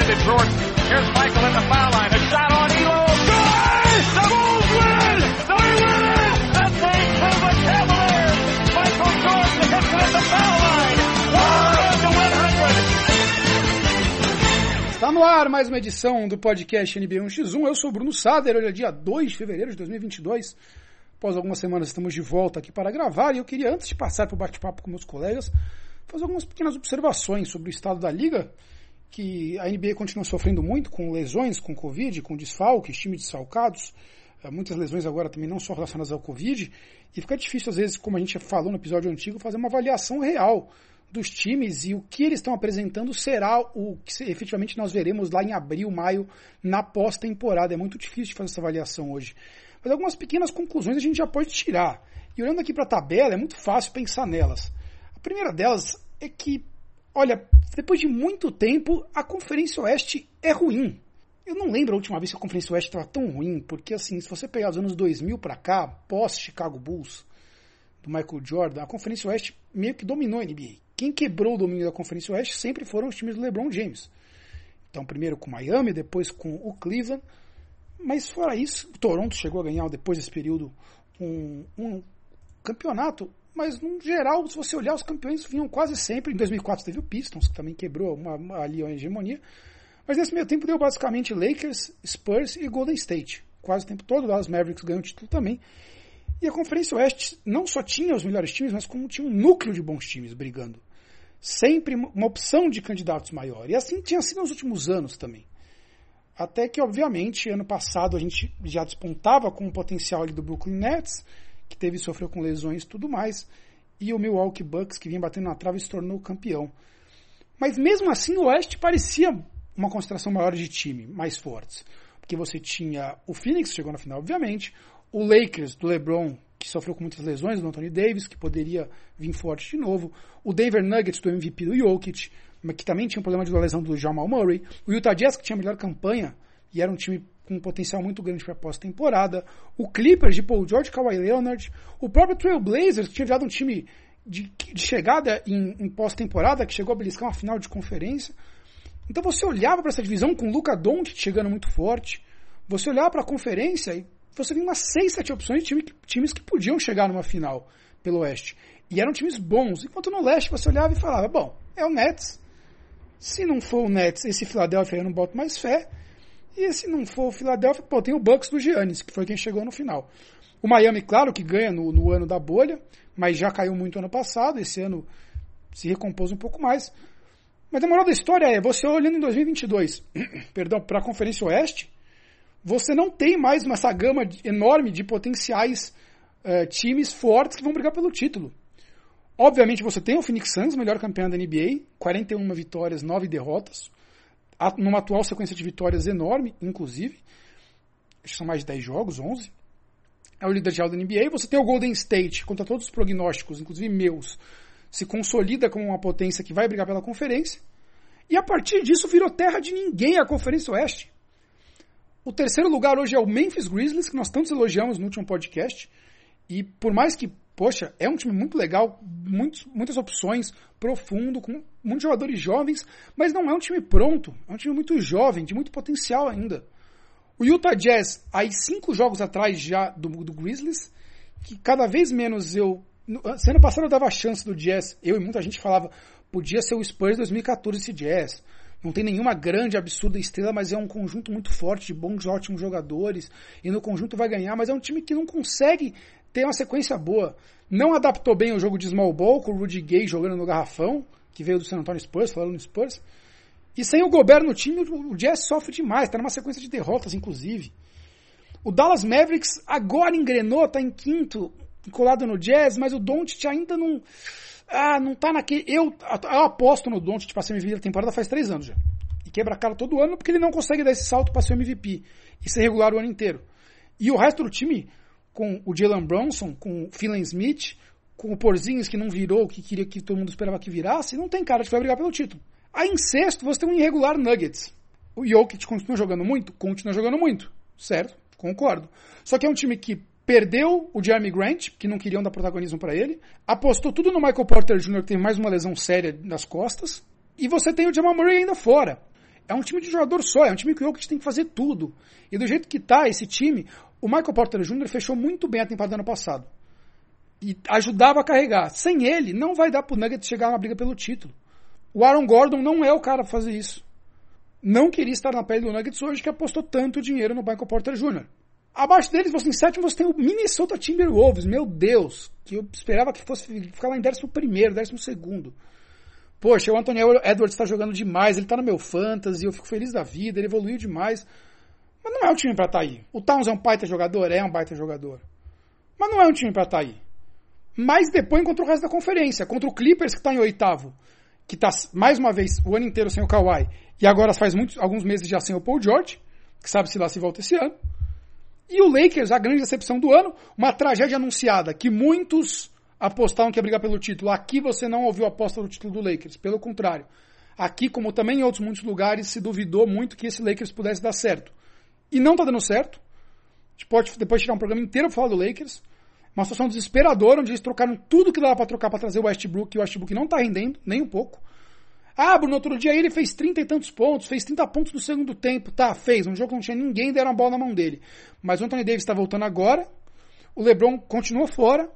into Jordan. Here's Michael at the foul line. A shot on Elo. Good! The Bulls win! They win it! And they prove a Cavaliers. Michael Jordan hits it at the foul line. 100 to 100. Está no ar mais uma edição do podcast NBA 1x1. Eu sou o Bruno Sader. Hoje é dia 2 de fevereiro de 2022. Após algumas semanas estamos de volta aqui para gravar e eu queria, antes de passar para o bate-papo com meus colegas, fazer algumas pequenas observações sobre o estado da liga, que a NBA continua sofrendo muito com lesões, com Covid, com desfalques, times desfalcados, eh, muitas lesões agora também não só relacionadas ao Covid, e fica difícil às vezes, como a gente falou no episódio antigo, fazer uma avaliação real dos times e o que eles estão apresentando será o que efetivamente nós veremos lá em abril, maio, na pós-temporada. É muito difícil de fazer essa avaliação hoje. Mas algumas pequenas conclusões a gente já pode tirar. E olhando aqui para a tabela, é muito fácil pensar nelas. A primeira delas é que, olha, depois de muito tempo, a Conferência Oeste é ruim. Eu não lembro a última vez que a Conferência Oeste estava tão ruim, porque assim, se você pegar os anos 2000 para cá, pós-Chicago Bulls, do Michael Jordan, a Conferência Oeste meio que dominou a NBA. Quem quebrou o domínio da Conferência Oeste sempre foram os times do LeBron James. Então, primeiro com Miami, depois com o Cleveland. Mas fora isso, o Toronto chegou a ganhar depois desse período um, um campeonato mas no geral, se você olhar, os campeões vinham quase sempre. Em 2004 teve o Pistons, que também quebrou uma, uma, ali a hegemonia. Mas nesse meio tempo deu basicamente Lakers, Spurs e Golden State. Quase o tempo todo lá os Mavericks ganham o título também. E a Conferência Oeste não só tinha os melhores times, mas como tinha um núcleo de bons times brigando. Sempre uma opção de candidatos maior. E assim tinha sido nos últimos anos também. Até que, obviamente, ano passado a gente já despontava com o potencial ali do Brooklyn Nets que teve sofreu com lesões e tudo mais, e o Milwaukee Bucks, que vinha batendo na trave, se tornou campeão. Mas mesmo assim, o Oeste parecia uma concentração maior de time, mais fortes. Porque você tinha o Phoenix, que chegou na final, obviamente, o Lakers, do LeBron, que sofreu com muitas lesões, do Anthony Davis, que poderia vir forte de novo, o Denver Nuggets, do MVP do Jokic, que também tinha um problema de lesão do Jamal Murray, o Utah Jazz, que tinha a melhor campanha, e era um time com um potencial muito grande para pós-temporada, o Clippers de Paul George, Kawhi Leonard, o próprio Trail Blazers, que tinha virado um time de, de chegada em, em pós-temporada, que chegou a beliscar uma final de conferência. Então você olhava para essa divisão com o Luca Doncic chegando muito forte, você olhava para a conferência e você via umas 6, 7 opções de time, times que podiam chegar numa final pelo Oeste. E eram times bons. Enquanto no Leste você olhava e falava, bom, é o Nets. Se não for o Nets, esse Philadelphia eu não boto mais fé. E se não for o Philadelphia, pô, tem o Bucks do Giannis, que foi quem chegou no final. O Miami, claro que ganha no, no ano da bolha, mas já caiu muito ano passado, esse ano se recompôs um pouco mais. Mas a moral da história é, você olhando em 2022, perdão, para a Conferência Oeste, você não tem mais essa gama enorme de potenciais uh, times fortes que vão brigar pelo título. Obviamente você tem o Phoenix Suns, melhor campeão da NBA, 41 vitórias, 9 derrotas numa atual sequência de vitórias enorme, inclusive. São mais de 10 jogos, 11. É o líder geral da NBA. Você tem o Golden State, contra todos os prognósticos, inclusive meus, se consolida como uma potência que vai brigar pela conferência. E a partir disso virou terra de ninguém a Conferência Oeste. O terceiro lugar hoje é o Memphis Grizzlies, que nós tantos elogiamos no último podcast. E por mais que poxa, é um time muito legal, muitos, muitas opções, profundo, com muitos jogadores jovens, mas não é um time pronto, é um time muito jovem, de muito potencial ainda. O Utah Jazz, aí cinco jogos atrás já do, do Grizzlies, que cada vez menos eu. Ano passado eu dava a chance do Jazz, eu e muita gente falava, podia ser o Spurs 2014 esse Jazz. Não tem nenhuma grande, absurda estrela, mas é um conjunto muito forte de bons, ótimos jogadores. E no conjunto vai ganhar, mas é um time que não consegue tem uma sequência boa. Não adaptou bem o jogo de small ball, com o Rudy Gay jogando no garrafão, que veio do San Antonio Spurs, falando no Spurs. E sem o Gobert no time, o Jazz sofre demais, está numa sequência de derrotas, inclusive. O Dallas Mavericks agora engrenou, está em quinto, colado no Jazz, mas o Doncic ainda não... Ah, não tá naquele... Eu, eu aposto no Doncic para ser MVP da temporada faz três anos já. E quebra a cara todo ano porque ele não consegue dar esse salto para ser MVP e ser regular o ano inteiro. E o resto do time com o Jalen Bronson, com o Philan Smith, com o Porzinhos que não virou que queria que todo mundo esperava que virasse, não tem cara de que vai brigar pelo título. Aí em sexto você tem um irregular Nuggets. O Jokic continua jogando muito? Continua jogando muito, certo? Concordo. Só que é um time que perdeu o Jeremy Grant, que não queriam dar protagonismo para ele, apostou tudo no Michael Porter Jr., que teve mais uma lesão séria nas costas, e você tem o Jamal Murray ainda fora. É um time de jogador só, é um time que o Jokic tem que fazer tudo. E do jeito que tá esse time, o Michael Porter Jr. fechou muito bem a temporada ano passado. E ajudava a carregar. Sem ele, não vai dar pro Nuggets chegar na briga pelo título. O Aaron Gordon não é o cara pra fazer isso. Não queria estar na pele do Nuggets hoje que apostou tanto dinheiro no Michael Porter Jr. Abaixo deles, você em sétimo, você tem o Minnesota Timberwolves. Meu Deus, que eu esperava que fosse ficar lá em décimo primeiro, décimo segundo. Poxa, o Anthony Edwards está jogando demais, ele está no meu fantasy, eu fico feliz da vida, ele evoluiu demais. Mas não é um time para estar tá aí. O Towns é um baita jogador? É um baita jogador. Mas não é um time para estar tá aí. Mas depois contra o resto da conferência, contra o Clippers que está em oitavo, que está mais uma vez o ano inteiro sem o Kawhi, e agora faz muitos, alguns meses já sem o Paul George, que sabe se lá se volta esse ano. E o Lakers, a grande decepção do ano, uma tragédia anunciada, que muitos apostavam que ia brigar pelo título. Aqui você não ouviu a aposta do título do Lakers, pelo contrário. Aqui, como também em outros muitos lugares, se duvidou muito que esse Lakers pudesse dar certo. E não está dando certo. A gente pode depois tirar um programa inteiro para falar do Lakers. Uma situação desesperadora, onde eles trocaram tudo que dava para trocar para trazer o Westbrook, e o Westbrook não está rendendo, nem um pouco. Ah, Bruno, outro dia ele fez 30 e tantos pontos, fez 30 pontos no segundo tempo. Tá, fez. Um jogo que não tinha ninguém, deram a bola na mão dele. Mas o Anthony Davis está voltando agora. O LeBron continua fora.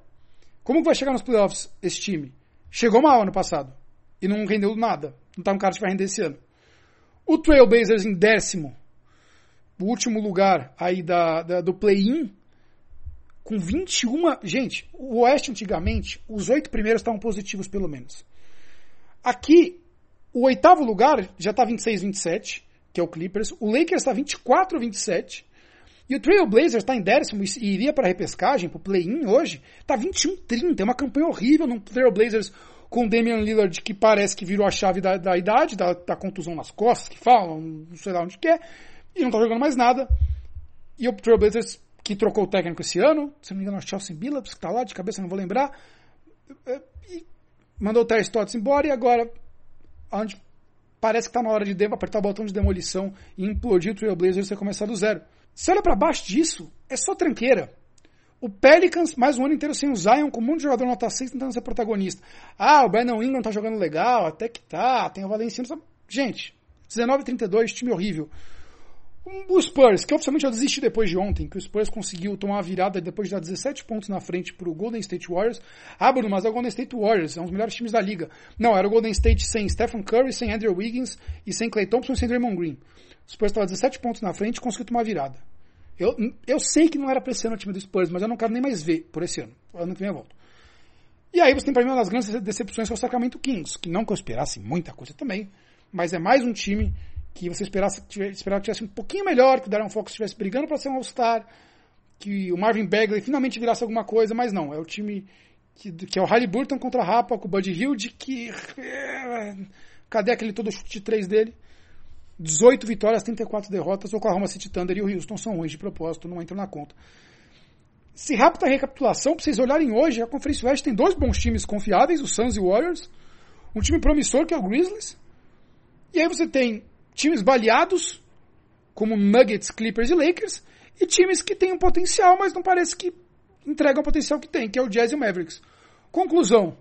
Como vai chegar nos playoffs esse time? Chegou mal ano passado. E não rendeu nada. Não tá um cara que vai render esse ano. O Trailblazers em décimo. O último lugar aí da, da do play-in. Com 21. Gente, o Oeste antigamente, os oito primeiros estavam positivos pelo menos. Aqui, o oitavo lugar já está 26-27, que é o Clippers. O Lakers está 24-27. E o Trailblazers está em décimo e iria para a repescagem, para o play-in hoje. Está 21-30. É uma campanha horrível no Trailblazers com o Damian Lillard, que parece que virou a chave da, da idade, da, da, contusão nas costas, que falam, não sei lá onde que é. E não está jogando mais nada. E o Trailblazers, que trocou o técnico esse ano, se não me engano, é o Chelsea Billups, que está lá, de cabeça não vou lembrar. Mandou o Terry Stotts embora e agora onde parece que está na hora de apertar o botão de demolição e implodir o Trailblazers e começar do zero. Se olha para baixo disso, é só tranqueira. O Pelicans, mais um ano inteiro sem o Zion, com um monte de jogador nota 6 tentando ser protagonista. Ah, o Brandon Ingram tá jogando legal, até que tá, tem o Valenciano. Gente, 19-32, time horrível. O Spurs, que oficialmente eu desisti depois de ontem, que o Spurs conseguiu tomar uma virada depois de dar 17 pontos na frente para o Golden State Warriors. Ah, Bruno, mas é o Golden State Warriors, é um dos melhores times da liga. Não, era o Golden State sem Stephen Curry, sem Andrew Wiggins e sem Clay Thompson e sem Draymond Green. O Spurs estava 17 pontos na frente e conseguiu tomar virada. Eu, eu sei que não era para esse ano o time do Spurs, mas eu não quero nem mais ver por esse ano. Ano que vem eu volto. E aí você tem para mim uma das grandes decepções que é o Sacramento Kings, que não que eu esperasse muita coisa também, mas é mais um time que você esperasse, esperava que tivesse um pouquinho melhor, que o Darren Fox estivesse brigando para ser um All-Star, que o Marvin Bagley finalmente virasse alguma coisa, mas não, é o time que, que é o Halliburton contra a Rapa, com o Buddy Hilde, que... É, cadê aquele todo chute de três dele? 18 vitórias, 34 derrotas, o Oklahoma City Thunder e o Houston são ruins de propósito, não entram na conta. Se rápida recapitulação, para vocês olharem hoje, a Conferência Oeste tem dois bons times confiáveis, o Suns e o Warriors, um time promissor que é o Grizzlies, e aí você tem times baleados, como Nuggets, Clippers e Lakers, e times que têm um potencial, mas não parece que entregam o potencial que tem, que é o Jazz e o Mavericks. Conclusão,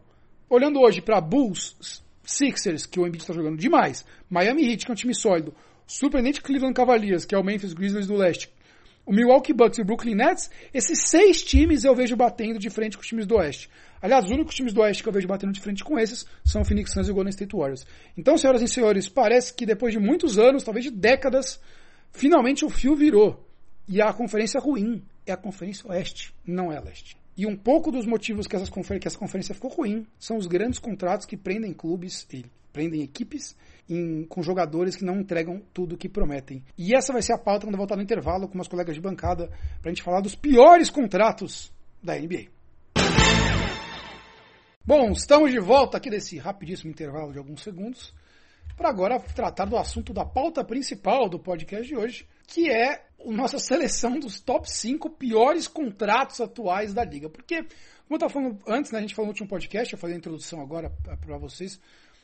olhando hoje para Bulls, Sixers, que o Embiid está jogando demais, Miami Heat, que é um time sólido, surpreendente Cleveland Cavaliers, que é o Memphis Grizzlies do leste, o Milwaukee Bucks e o Brooklyn Nets, esses seis times eu vejo batendo de frente com os times do oeste. Aliás, os únicos times do Oeste que eu vejo batendo de frente com esses são o Phoenix Suns e o Golden State Warriors. Então, senhoras e senhores, parece que depois de muitos anos, talvez de décadas, finalmente o fio virou. E a conferência ruim é a Conferência Oeste, não é a Leste. E um pouco dos motivos que, que essa conferência ficou ruim são os grandes contratos que prendem clubes e prendem equipes em, com jogadores que não entregam tudo o que prometem. E essa vai ser a pauta quando eu voltar no intervalo com meus colegas de bancada para a gente falar dos piores contratos da NBA. Bom, estamos de volta aqui desse rapidíssimo intervalo de alguns segundos para agora tratar do assunto da pauta principal do podcast de hoje, que é a nossa seleção dos top 5 piores contratos atuais da liga. Porque, como eu estava falando antes, né, a gente falou no último podcast, eu falei a introdução agora para vocês,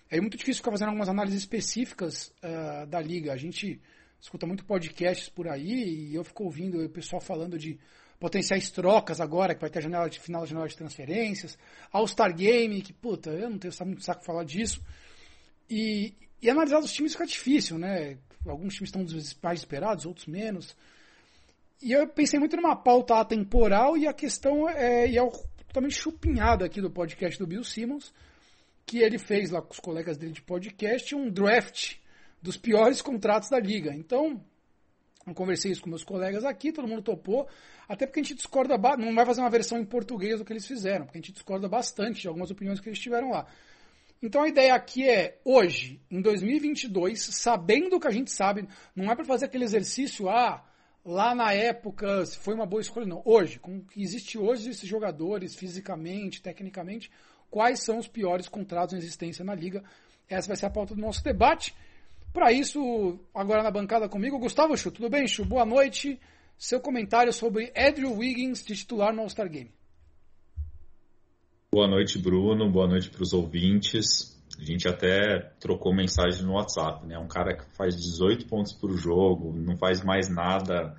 é muito difícil ficar fazendo algumas análises específicas uh, da liga. A gente escuta muito podcasts por aí e eu fico ouvindo o pessoal falando de potenciais trocas agora, que vai ter a janela de final da janela de transferências, All-Star Game, que, puta, eu não tenho muito saco falar disso. E, e analisar os times fica difícil, né? alguns times estão mais esperados, outros menos. E eu pensei muito numa pauta atemporal e a questão é, e é totalmente chupinhada aqui do podcast do Bill Simmons, que ele fez lá com os colegas dele de podcast um draft dos piores contratos da liga. Então, eu conversei isso com meus colegas aqui, todo mundo topou, até porque a gente discorda, não vai fazer uma versão em português do que eles fizeram, porque a gente discorda bastante de algumas opiniões que eles tiveram lá. Então a ideia aqui é, hoje, em 2022, sabendo o que a gente sabe, não é para fazer aquele exercício, ah, lá na época se foi uma boa escolha, não. Hoje, com o que existe hoje, esses jogadores, fisicamente, tecnicamente, quais são os piores contratos em existência na liga? Essa vai ser a pauta do nosso debate. Para isso, agora na bancada comigo, Gustavo Chu. Tudo bem, Chu? Boa noite. Seu comentário sobre Andrew Wiggins de titular no All-Star Game. Boa noite, Bruno. Boa noite para os ouvintes. A gente até trocou mensagem no WhatsApp, né? Um cara que faz 18 pontos por jogo, não faz mais nada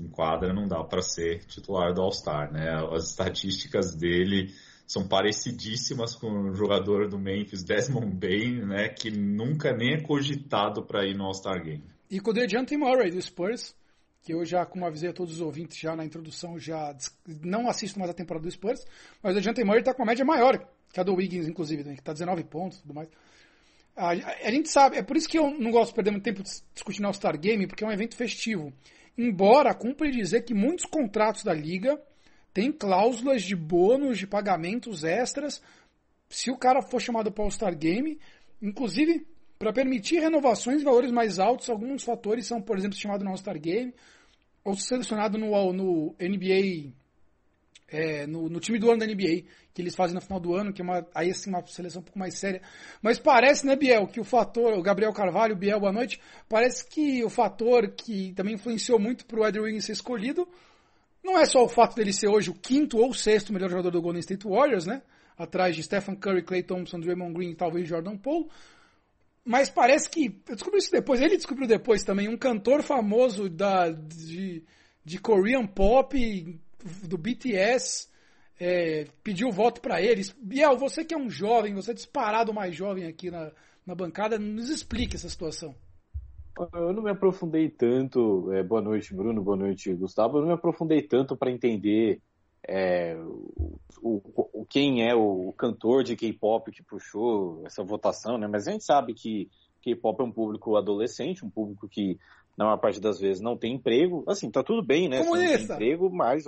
em quadra, não dá para ser titular do All-Star, né? As estatísticas dele são parecidíssimas com o jogador do Memphis, Desmond Bain, né, que nunca nem é cogitado para ir no All-Star Game. E com o DeJounte Murray do Spurs, que eu já, como avisei a todos os ouvintes já na introdução, já não assisto mais a temporada do Spurs, mas o DeJounte Murray está com uma média maior que a do Wiggins, inclusive, né, que está 19 pontos e tudo mais. A, a, gente sabe, é por isso que eu não gosto de perder muito tempo discutindo All-Star Game, porque é um evento festivo. Embora cumpre dizer que muitos contratos da liga tem cláusulas de bônus, de pagamentos extras, se o cara for chamado para o All-Star Game, inclusive para permitir renovações de valores mais altos, alguns fatores são, por exemplo, chamado no All-Star Game, ou selecionado no, no NBA, é, no, no, time do ano da NBA, que eles fazem no final do ano, que é uma, aí assim, uma seleção um pouco mais séria. Mas parece, né, Biel, que o fator, o Gabriel Carvalho, Biel, boa noite, parece que o fator que também influenciou muito para o Edwin ser escolhido não é só o fato dele ser hoje o quinto ou sexto melhor jogador do Golden State Warriors, né? Atrás de Stephen Curry, Clay Thompson, Draymond Green e talvez Jordan Poole. Mas parece que. Eu descobri isso depois, ele descobriu depois também, um cantor famoso da, de, de Korean Pop, do BTS, é, pediu voto para eles. Biel, você que é um jovem, você é disparado mais jovem aqui na, na bancada, nos explique essa situação. Eu não me aprofundei tanto. É, boa noite, Bruno. Boa noite, Gustavo. Eu não me aprofundei tanto para entender é, o, o, quem é o, cantor de K-pop que puxou essa votação, né? Mas a gente sabe que K-pop é um público adolescente, um público que na maior parte das vezes não tem emprego. Assim, tá tudo bem, né? Comunista. Você não tem emprego, mas,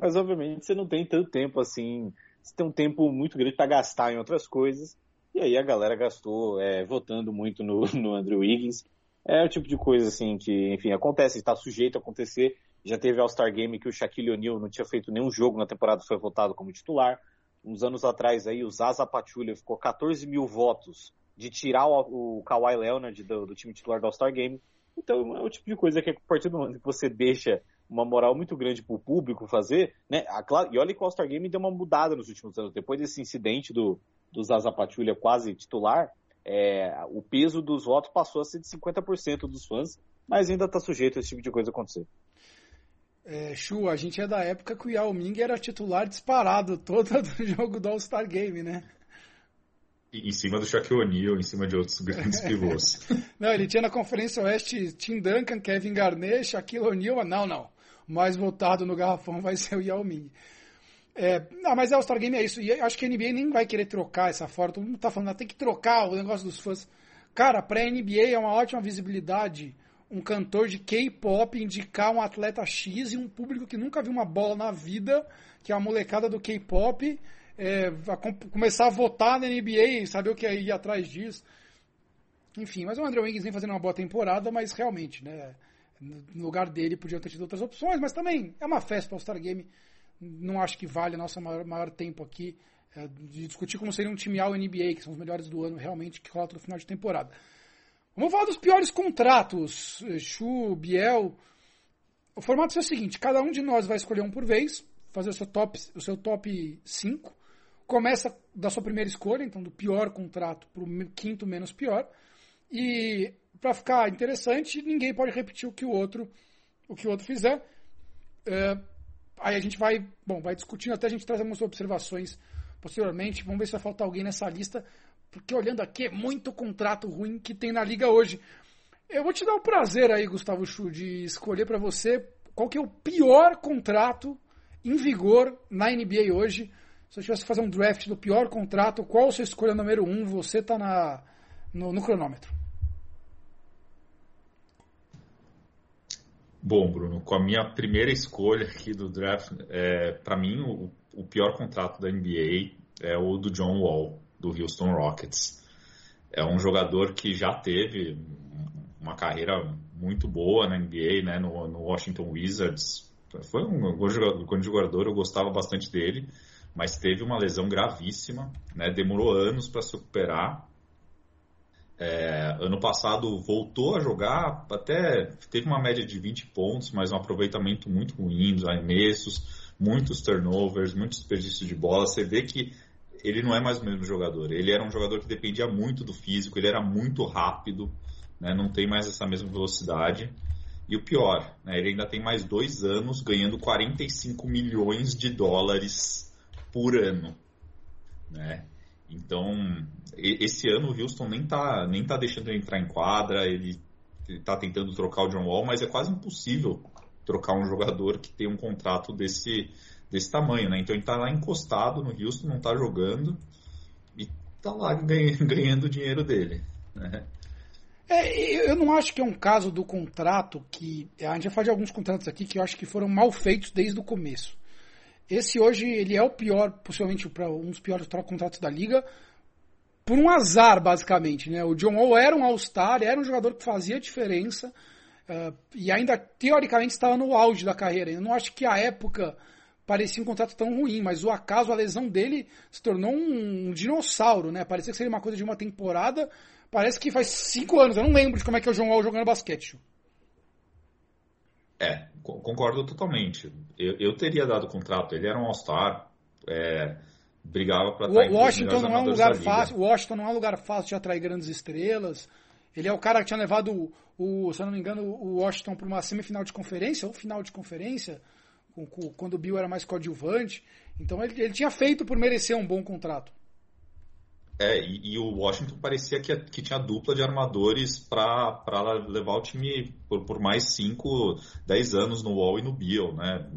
mas obviamente você não tem tanto tempo assim. Você tem um tempo muito grande para gastar em outras coisas. E aí a galera gastou é, votando muito no, no Andrew Wiggins. É o tipo de coisa assim que, enfim, acontece, está sujeito a acontecer. Já teve All-Star Game que o Shaquille O'Neal não tinha feito nenhum jogo na temporada, foi votado como titular. Uns anos atrás aí, o Zaza Pachulia ficou 14 mil votos de tirar o, o Kawhi Leonard do, do time titular do All-Star Game. Então é o tipo de coisa que a partir do momento que você deixa uma moral muito grande para o público fazer, né? E olha que o All-Star Game deu uma mudada nos últimos anos. Depois desse incidente do, do Zaza Pachulia quase titular, é, o peso dos votos passou a ser de 50% dos fãs, mas ainda está sujeito a esse tipo de coisa acontecer. É, Chu, a gente é da época que o Yao Ming era titular disparado todo do jogo do All-Star Game, né? Em cima do Shaquille O'Neal, em cima de outros grandes pivôs. não, ele tinha na Conferência Oeste Tim Duncan, Kevin Garnett, Shaquille O'Neal, não, não. O mais votado no garrafão vai ser o Yao Ming. É, não, mas é All-Star Game é isso. E acho que a NBA nem vai querer trocar essa forma. Todo mundo tá falando, ah, tem que trocar o negócio dos fãs. Cara, pra NBA é uma ótima visibilidade um cantor de K-pop indicar um atleta X e um público que nunca viu uma bola na vida, que é a molecada do K-pop, é, começar a votar na NBA e saber o que é ir atrás disso. Enfim, mas o André Wiggins vem fazendo uma boa temporada, mas realmente, né? No lugar dele podia ter tido outras opções, mas também é uma festa para o All-Star Game não acho que vale nosso maior, maior tempo aqui é, de discutir como seria um time ao NBA, que são os melhores do ano realmente, que rola no final de temporada. Vamos falar dos piores contratos, Chu, Biel. O formato é o seguinte: cada um de nós vai escolher um por vez, fazer o seu top, o seu top 5. Começa da sua primeira escolha, então do pior contrato para o quinto menos pior. E para ficar interessante, ninguém pode repetir o que o outro, o que o outro fizer. É, Aí a gente vai, bom, vai discutindo até a gente trazer algumas observações posteriormente. Vamos ver se vai faltar alguém nessa lista, porque olhando aqui é muito contrato ruim que tem na liga hoje. Eu vou te dar o prazer aí, Gustavo Chu, de escolher para você qual que é o pior contrato em vigor na NBA hoje. Se eu tivesse que fazer um draft do pior contrato, qual a sua escolha número um? Você está na, no, no cronômetro. Bom, Bruno, com a minha primeira escolha aqui do draft, é, para mim o, o, pior contrato da NBA é o do John Wall, do Houston Rockets. É um jogador que já teve uma carreira muito boa na NBA, né, no, no Washington Wizards. Foi um bom jogador, jogador, eu gostava bastante dele, mas teve uma lesão gravíssima, né, demorou anos para se recuperar. É, ano passado voltou a jogar, até teve uma média de 20 pontos, mas um aproveitamento muito ruim dos arremessos, muitos turnovers, muito desperdício de bola. Você vê que ele não é mais o mesmo jogador. Ele era um jogador que dependia muito do físico, ele era muito rápido né, não tem mais essa mesma velocidade. E o pior, né, ele ainda tem mais dois anos ganhando 45 milhões de dólares por ano. Né? Então, esse ano o Houston nem tá, nem tá deixando ele entrar em quadra, ele, está tentando trocar o John Wall, mas é quase impossível trocar um jogador que tem um contrato desse, desse tamanho, né? Então ele está lá encostado no Houston, não está jogando e está lá ganhando o dinheiro dele. Né? É, eu não acho que é um caso do contrato que. A gente já fala de alguns contratos aqui que eu acho que foram mal feitos desde o começo. Esse hoje ele é o pior, possivelmente um dos piores contratos da liga, por um azar, basicamente. Né? O John Wall era um All-Star, era um jogador que fazia diferença uh, e ainda teoricamente estava no auge da carreira. Eu não acho que a época parecia um contrato tão ruim, mas o acaso, a lesão dele se tornou um, dinossauro, né? Parecia que seria uma coisa de uma temporada Parece que faz cinco anos. Eu não lembro de como é que é o João Wall jogando basquete. É, concordo totalmente. Eu, eu teria dado contrato. Ele era um All-Star. É, brigava para O Washington não é um lugar fácil. Washington não é um lugar fácil de atrair grandes estrelas. Ele é o cara que tinha levado o, o se eu não me engano, o Washington para uma semifinal de conferência ou final de conferência, com, com, quando o Bill era mais coadjuvante. Então ele, ele tinha feito por merecer um bom contrato. É, e, e, o Washington parecia que, que tinha dupla de armadores para levar o time por, por mais 5, 10 anos no Wall e no Bill, né?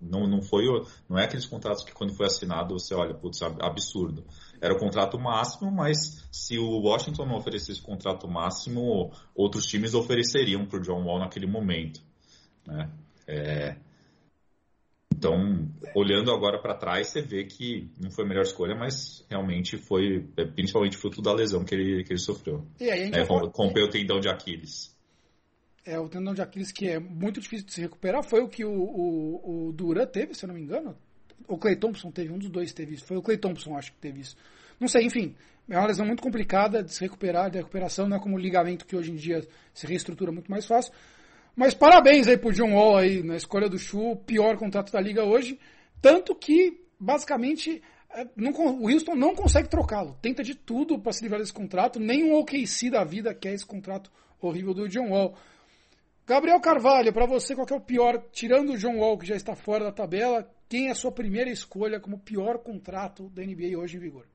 Não, não, foi, não é aqueles contratos que quando foi assinado você olha, putz, absurdo. Era o contrato máximo, mas se o Washington não oferecesse o contrato máximo, outros times ofereceriam para o John Wall naquele momento. Né? É, então, olhando agora para trás, você vê que não foi a melhor escolha, mas realmente foi, é, principalmente fruto da lesão que ele, que ele sofreu. E aí, é, rompeu o tendão de Aquiles. É, o tendão de Aquiles que é muito difícil de se recuperar, foi o que o, o, o Duran teve, se eu não me engano. O Clay Thompson teve, um dos dois teve isso. Foi o Clay Thompson, acho que teve isso. Não sei, enfim. É uma lesão muito complicada de se recuperar, de recuperação, não é como o ligamento que hoje em dia se reestrutura muito mais fácil. Mas parabéns aí pro John Wall aí na escolha do Chu, pior contrato da liga hoje. Tanto que, basicamente, é, não, o Houston não consegue trocá-lo. Tenta de tudo para se livrar desse contrato. Nem um OKC da vida quer esse contrato horrível do John Wall. Gabriel Carvalho, para você, qual é o pior, tirando o John Wall, que já está fora da tabela, quem é a sua primeira escolha como pior contrato da NBA hoje em vigor?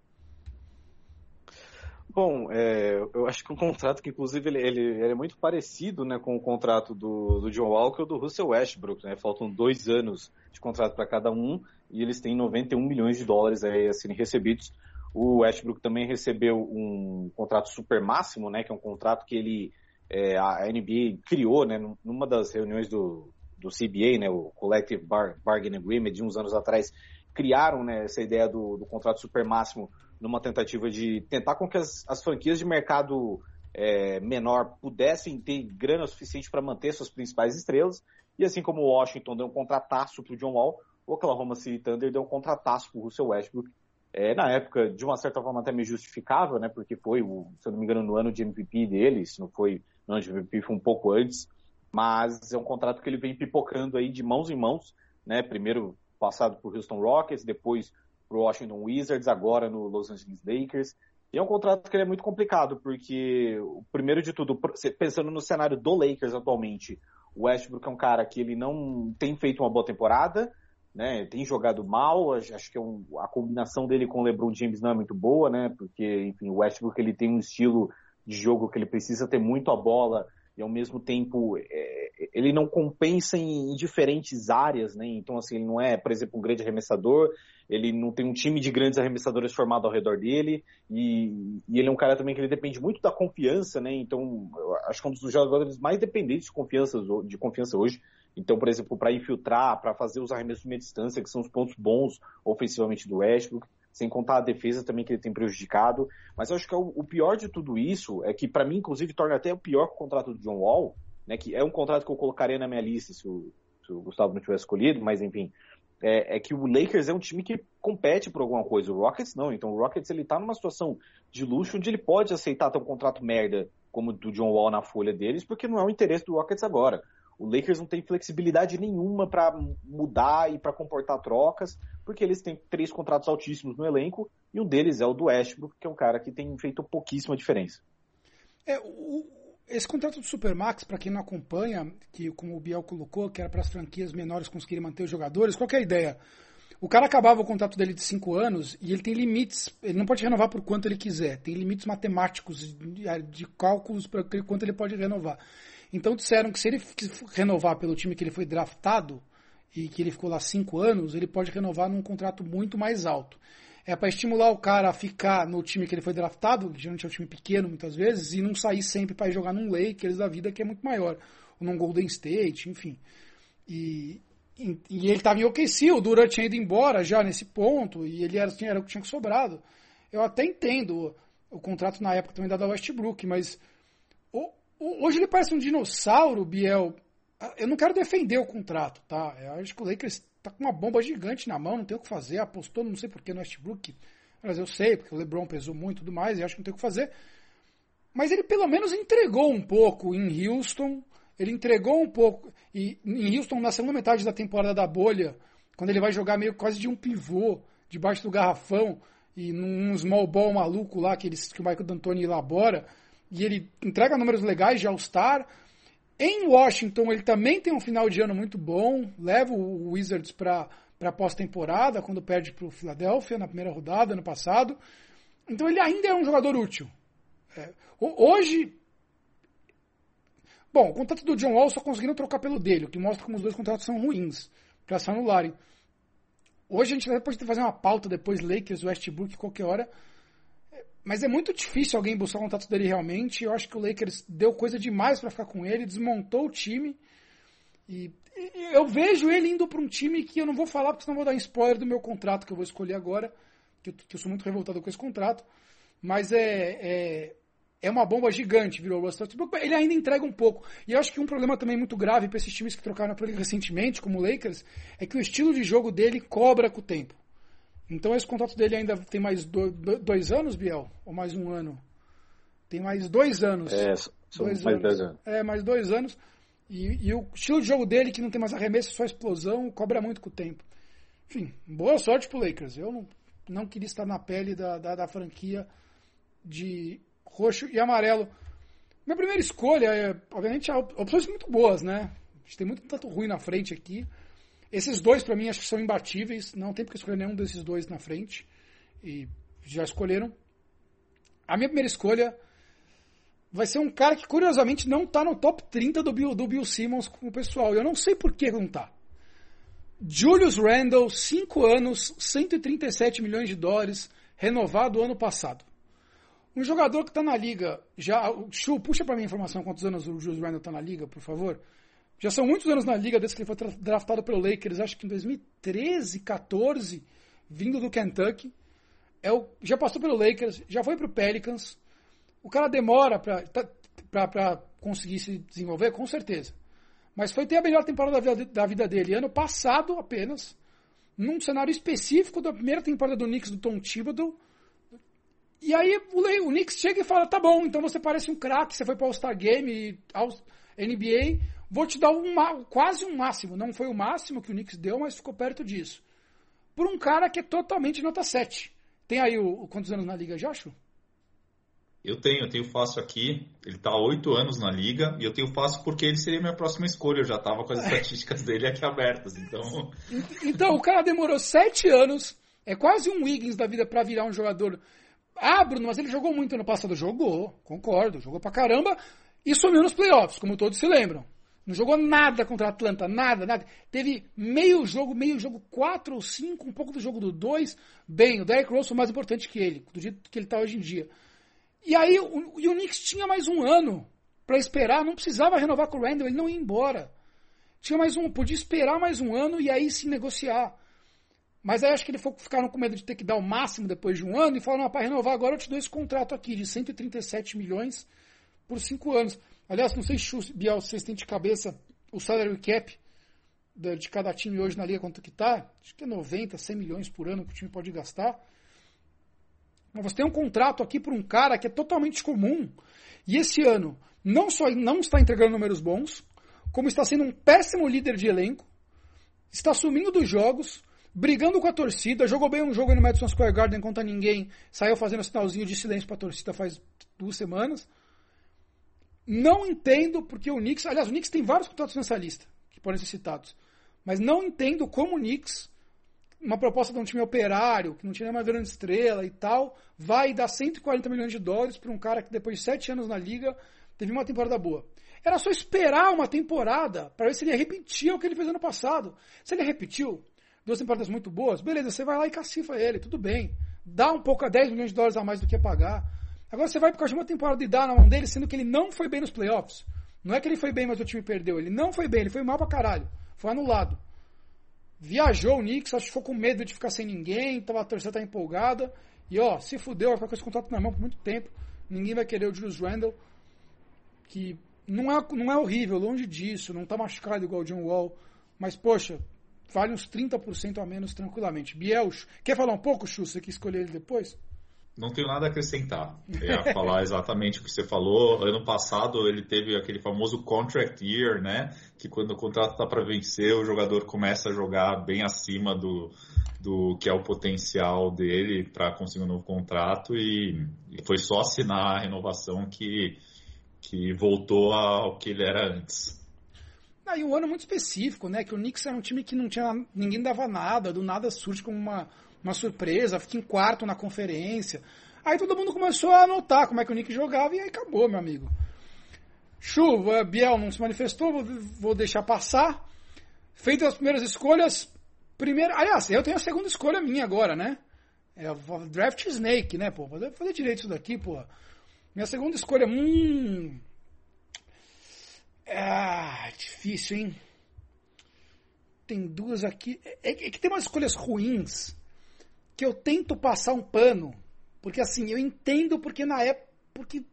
Bom, é, eu acho que um contrato que, inclusive, ele, ele, ele, é muito parecido né, com o contrato do, do John Walker e do Russell Westbrook. Né? Faltam dois anos de contrato para cada um e eles têm 91 milhões de dólares aí a serem recebidos. O Westbrook também recebeu um contrato super máximo, né, que é um contrato que ele é, a NBA criou né, numa das reuniões do, do CBA, né, o Collective Bar Bargain Agreement, de uns anos atrás, criaram né, essa ideia do, do contrato super máximo numa tentativa de tentar com que as, as franquias de mercado é, menor pudessem ter grana suficiente para manter suas principais estrelas. E assim como o Washington deu um contrataço para o John Wall, o Oklahoma City Thunder deu um contrataço para o Russell Westbrook. É, na época, de uma certa forma, até meio justificável, né? Porque foi, o, se eu não me engano, no ano de MVP dele, se não foi no ano de MVP, foi um pouco antes. Mas é um contrato que ele vem pipocando aí de mãos em mãos, né? Primeiro passado por Houston Rockets, depois para o Washington Wizards, agora no Los Angeles Lakers. E é um contrato que é muito complicado, porque, primeiro de tudo, pensando no cenário do Lakers atualmente, o Westbrook é um cara que ele não tem feito uma boa temporada, né? Tem jogado mal, acho que é um, a combinação dele com o LeBron James não é muito boa, né? Porque, enfim, o Westbrook ele tem um estilo de jogo que ele precisa ter muito a bola e ao mesmo tempo é, ele não compensa em, em, diferentes áreas, né? Então, assim, ele não é, por exemplo, um grande arremessador, ele não tem um time de grandes arremessadores formado ao redor dele, e, e ele é um cara também que ele depende muito da confiança, né? Então, acho que é um dos jogadores mais dependentes de confiança, de confiança hoje. Então, por exemplo, para infiltrar, para fazer os arremessos de meia distância, que são os pontos bons ofensivamente do Westbrook, sem contar a defesa também que ele tem prejudicado. Mas eu acho que é o, pior de tudo isso é que, para mim, inclusive, torna até o pior o contrato do John Wall, né, que é um contrato que eu colocaria na minha lista se o, se o Gustavo não tivesse escolhido, mas enfim, é, é, que o Lakers é um time que compete por alguma coisa, o Rockets não. Então o Rockets ele tá numa situação de luxo onde ele pode aceitar ter um contrato merda como do John Wall na folha deles, porque não é o interesse do Rockets agora. O Lakers não tem flexibilidade nenhuma para mudar e para comportar trocas, porque eles têm três contratos altíssimos no elenco e um deles é o do Westbrook, que é um cara que tem feito pouquíssima diferença. É, esse contrato do Supermax, para quem não acompanha, que como o Biel colocou, que era para as franquias menores conseguirem manter os jogadores, qual é a ideia? O cara acabava o contrato dele de cinco anos e ele tem limites, ele não pode renovar por quanto ele quiser, tem limites matemáticos de, de cálculos para quanto ele pode renovar. Então disseram que se ele renovar pelo time que ele foi draftado e que ele ficou lá cinco anos, ele pode renovar num contrato muito mais alto. É para estimular o cara a ficar no time que ele foi draftado, geralmente é um time pequeno muitas vezes, e não sair sempre para jogar num Lakers da vida que é muito maior, ou num Golden State, enfim. E, e, e ele estava em OKC, o Durant tinha ido embora já nesse ponto, e ele era, era o que tinha sobrado. Eu até entendo o, o contrato na época também da Westbrook, mas Hoje ele parece um dinossauro, Biel. Eu não quero defender o contrato, tá? Eu acho que o Lakers tá com uma bomba gigante na mão, não tem o que fazer. Apostou, não sei porquê, no Westbrook. Mas eu sei, porque o LeBron pesou muito e tudo mais, e acho que não tem o que fazer. Mas ele pelo menos entregou um pouco em Houston. Ele entregou um pouco. E em Houston, na segunda metade da temporada da bolha, quando ele vai jogar meio quase de um pivô, debaixo do garrafão, e num small ball maluco lá que, eles, que o Michael D'Antoni elabora e ele entrega números legais de All-Star. Em Washington, ele também tem um final de ano muito bom, leva o Wizards para a pós-temporada, quando perde para o Philadelphia na primeira rodada, ano passado. Então ele ainda é um jogador útil. É, hoje. Bom, o contrato do John Wall só conseguiram trocar pelo dele, o que mostra como os dois contratos são ruins, para se anularem. Hoje a gente pode fazer uma pauta depois, Lakers, Westbrook, qualquer hora, mas é muito difícil alguém buscar o contato dele realmente. Eu acho que o Lakers deu coisa demais para ficar com ele, desmontou o time. E, eu vejo ele indo para um time que eu não vou falar, porque senão vou dar spoiler do meu contrato que eu vou escolher agora. Que eu, que eu sou muito revoltado com esse contrato. Mas é, é, é uma bomba gigante, virou o Russell Ele ainda entrega um pouco. E eu acho que um problema também muito grave para esses times que trocaram por ele recentemente, como o Lakers, é que o estilo de jogo dele cobra com o tempo. Então esse contrato dele ainda tem mais do, dois anos, Biel? Ou mais um ano? Tem mais dois anos. É, são dois mais anos. dois anos. É, mais dois anos. E, e, o estilo de jogo dele, que não tem mais arremesso, só explosão, cobra muito com o tempo. Enfim, boa sorte pro Lakers. Eu não, não queria estar na pele da, da, da franquia de roxo e amarelo. Minha primeira escolha é, obviamente, opções muito boas, né? A gente tem muito tanto ruim na frente aqui. Esses dois, para mim, acho que são imbatíveis. Não tem porque escolher nenhum desses dois na frente. E já escolheram. A minha primeira escolha vai ser um cara que, curiosamente, não tá no top 30 do Bill, do Bill Simmons com o pessoal. Eu não sei por que não tá. Julius Randle, 5 anos, 137 milhões de dólares, renovado ano passado. Um jogador que está na liga, já. Chu, puxa para mim a informação quantos anos o Julius Randle está na liga, por favor. Já são muitos anos na liga desde que ele foi draftado pelo Lakers, acho que em 2013, 14, vindo do Kentucky. É o, já passou pelo Lakers, já foi pro Pelicans. O cara demora para tá, conseguir se desenvolver, com certeza. Mas foi ter a melhor temporada da vida, da vida dele ano passado apenas, num cenário específico da primeira temporada do Knicks do Tom Thibodeau. E aí o, o Knicks chega e fala: tá bom, então você parece um craque, você foi para o All-Star Game ao NBA Vou te dar um, quase um máximo. Não foi o máximo que o Knicks deu, mas ficou perto disso. Por um cara que é totalmente nota 7. Tem aí o, quantos anos na liga já, Chu? Eu tenho, eu tenho fácil aqui. Ele está há oito anos na liga e eu tenho fácil porque ele seria minha próxima escolha. Eu já estava com as estatísticas dele aqui abertas, então. Então o cara demorou sete anos. É quase um Wiggins da vida para virar um jogador Ah, Bruno, mas ele jogou muito ano passado. Jogou, concordo, jogou pra caramba e sumiu nos playoffs, como todos se lembram. Não jogou nada contra a Atlanta, nada, nada. Teve meio jogo, meio jogo 4 ou 5, um pouco do jogo do 2. Bem, o Derrick Rose foi mais importante que ele, do jeito que ele está hoje em dia. E aí o, e o Knicks tinha mais um ano para esperar, não precisava renovar com o Randall, ele não ia embora. Tinha mais um, podia esperar mais um ano e aí se negociar. Mas aí acho que ele ficaram com medo de ter que dar o máximo depois de um ano e falaram, para renovar agora eu te dou esse contrato aqui de 137 milhões por 5 anos. Aliás, não sei se Biel, vocês têm de cabeça o salary cap de cada time hoje na liga quanto que tá. Acho que é 90, 100 milhões por ano que o time pode gastar. Mas você tem um contrato aqui por um cara que é totalmente comum. E esse ano não só não está entregando números bons, como está sendo um péssimo líder de elenco, está sumindo dos jogos, brigando com a torcida, jogou bem um jogo no Madison Square Garden contra ninguém, saiu fazendo sinalzinho de silêncio para a torcida faz duas semanas. Não entendo porque o Knicks, aliás, o Knicks tem vários contratos nessa lista que podem ser citados, mas não entendo como o Knicks, uma proposta de um time operário, que não tinha nenhuma grande estrela e tal, vai dar 140 milhões de dólares para um cara que depois de sete anos na liga teve uma temporada boa. Era só esperar uma temporada para ver se ele ia repetir o que ele fez ano passado. Se ele repetiu, duas temporadas muito boas, beleza, você vai lá e cacifa ele, tudo bem. Dá um pouco a 10 milhões de dólares a mais do que pagar. Agora você vai por causa de uma temporada e dá na mão dele, sendo que ele não foi bem nos playoffs. Não é que ele foi bem, mas o time perdeu. Ele não foi bem, ele foi mal pra caralho. Foi anulado. Viajou o Knicks, acho que ficou com medo de ficar sem ninguém, tava, a torcida tá empolgada. E ó, se fudeu, vai com esse contrato na mão por muito tempo. Ninguém vai querer o Julius Randle, que não é, não é horrível, longe disso, não tá machucado igual o John Wall. Mas, poxa, vale uns 30% a menos tranquilamente. Biel, quer falar um pouco, Chu? Você quer escolher ele depois? Não tenho nada a acrescentar. Eu ia falar exatamente o que você falou. Ano passado ele teve aquele famoso contract year, né? Que quando o contrato está para vencer, o jogador começa a jogar bem acima do, do que é o potencial dele para conseguir um novo contrato e, e, foi só assinar a renovação que, que voltou ao que ele era antes. Ah, e um ano muito específico, né? Que o Knicks era um time que não tinha. ninguém dava nada, do nada surge como uma uma surpresa, fica em quarto na conferência. Aí todo mundo começou a anotar como é que o Nick jogava e aí acabou, meu amigo. Chuva, Biel não se manifestou, vou deixar passar. Feitas as primeiras escolhas, primeiro, aliás, eu tenho a segunda escolha minha agora, né? É o Draft Snake, né, pô? Vou fazer direito isso daqui, pô. Minha segunda escolha, hum. Ah, difícil, hein? Tem duas aqui. É, é que tem umas escolhas ruins que eu tento passar um pano, porque assim, eu entendo porque na época, porque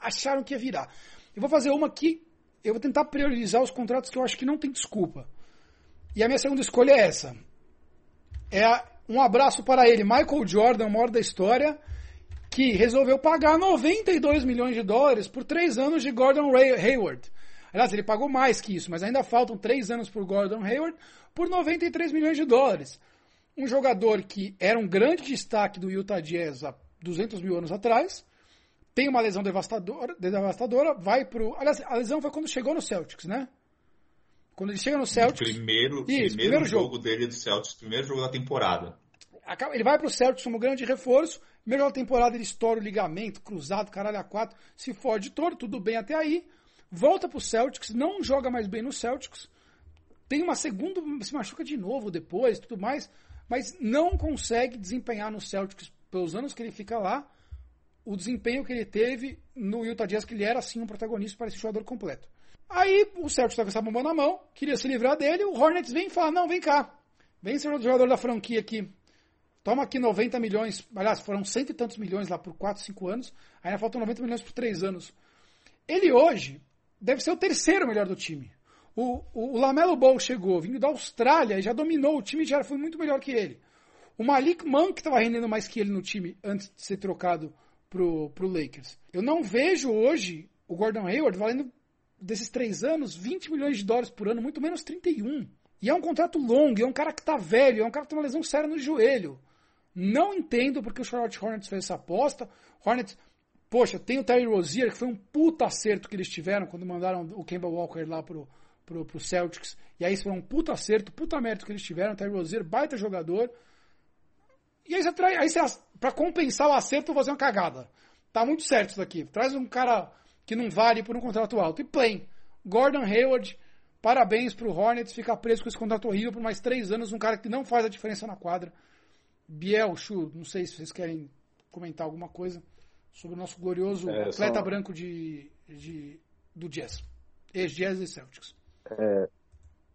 acharam que ia virar. Eu vou fazer uma que eu vou tentar priorizar os contratos que eu acho que não tem desculpa. E a minha segunda escolha é essa. É um abraço para ele, Michael Jordan, o maior da história, que resolveu pagar 92 milhões de dólares por três anos de Gordon Hayward. Aliás, ele pagou mais que isso, mas ainda faltam três anos por Gordon Hayward por 93 milhões de dólares um jogador que era um grande destaque do Utah Jazz há 200 mil anos atrás, tem uma lesão devastadora, devastadora vai pro. Aliás, a lesão foi quando chegou no Celtics, né? Quando ele chega no Celtics. Primeiro, isso, primeiro, primeiro jogo. jogo dele do Celtics, primeiro jogo da temporada. Ele vai pro Celtics como grande reforço. Primeiro jogo da temporada ele estoura o ligamento, cruzado, caralho a quatro, se fode todo, tudo bem até aí. Volta pro Celtics, não joga mais bem no Celtics. Tem uma segunda, se machuca de novo depois, tudo mais mas não consegue desempenhar no Celtics, pelos anos que ele fica lá, o desempenho que ele teve no Utah Jazz, que ele era sim um protagonista para esse jogador completo. Aí o Celtics estava com essa bomba na mão, queria se livrar dele, o Hornets vem e fala, não, vem cá, vem ser o jogador da franquia aqui, toma aqui 90 milhões, aliás, foram cento e tantos milhões lá por 4, 5 anos, ainda faltam 90 milhões por 3 anos. Ele hoje deve ser o terceiro melhor do time. O, o, o Lamelo Ball chegou, vindo da Austrália, e já dominou o time, já foi muito melhor que ele. O Malik Monk estava rendendo mais que ele no time antes de ser trocado pro, pro Lakers. Eu não vejo hoje o Gordon Hayward valendo desses três anos 20 milhões de dólares por ano, muito menos 31. E é um contrato longo, é um cara que tá velho, é um cara que tem uma lesão séria no joelho. Não entendo porque o Charlotte Hornets fez essa aposta. Hornets, poxa, tem o Terry Rozier, que foi um puta acerto que eles tiveram quando mandaram o Kemba Walker lá pro, pro, pro Celtics. E aí isso foi um puta acerto, puta mérito que eles tiveram. Terry Rozier, baita jogador. E aí você traz, aí você, pra compensar o acerto, fazer uma cagada. Tá muito certo isso daqui. Traz um cara que não vale por um contrato alto. E plain. Gordon Hayward, parabéns pro Hornets, ficar preso com esse contrato horrível por mais três anos, um cara que não faz a diferença na quadra. Biel, Chu, não sei se vocês querem comentar alguma coisa sobre o nosso glorioso É, atleta só- branco de, de, do Jazz. Ex-Jazz e Celtics.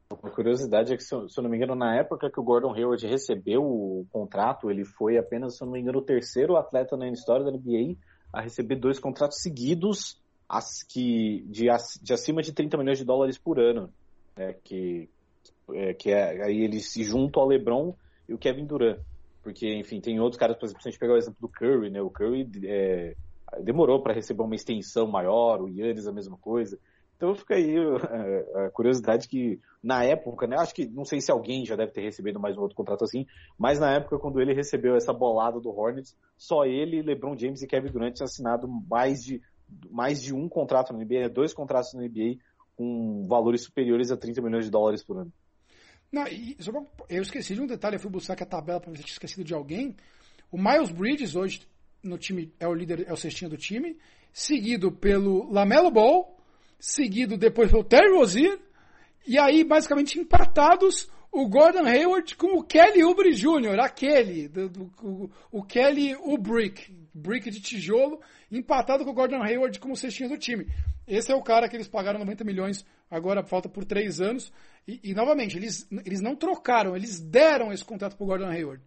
Uma curiosidade é que, se eu, se eu não me engano, na época que o Gordon Hayward recebeu o contrato, ele foi apenas, se eu não me engano, o terceiro atleta na história da NBA a receber dois contratos seguidos as, que, de, de acima de 30 milhões de dólares por ano. né, que, é, que é, aí eles se juntam ao LeBron e o Kevin Durant. Porque, enfim, tem outros caras, por exemplo, se a gente pegar o exemplo do Curry, né? O Curry é, demorou para receber uma extensão maior, o Yannis a mesma coisa. Então fica aí é, a curiosidade que na época, né? Acho que não sei se alguém já deve ter recebido mais um outro contrato assim, mas na época quando ele recebeu essa bolada do Hornets, só ele, LeBron James e Kevin Durant tinham assinado mais de mais de um contrato na NBA, né, dois contratos na NBA com valores superiores a 30 milhões de dólares por ano. Não, e eu esqueci de um detalhe, eu fui buscar aqui a tabela para ver se eu tinha esquecido de alguém. O Miles Bridges hoje no time é o líder, é o cestinho do time, seguido pelo Lamelo Ball, seguido depois pelo Terry Rozier, e aí basicamente empatados o Gordon Hayward com o Kelly Oubre Jr., aquele, do, do- o, o Kelly o Brick, de tijolo, empatado com o Gordon Hayward como cestinho do time. Esse é o cara que eles pagaram 90 milhões, agora falta por três anos. E, e, novamente, eles, eles não trocaram, eles deram esse contrato pro Gordon Hayward.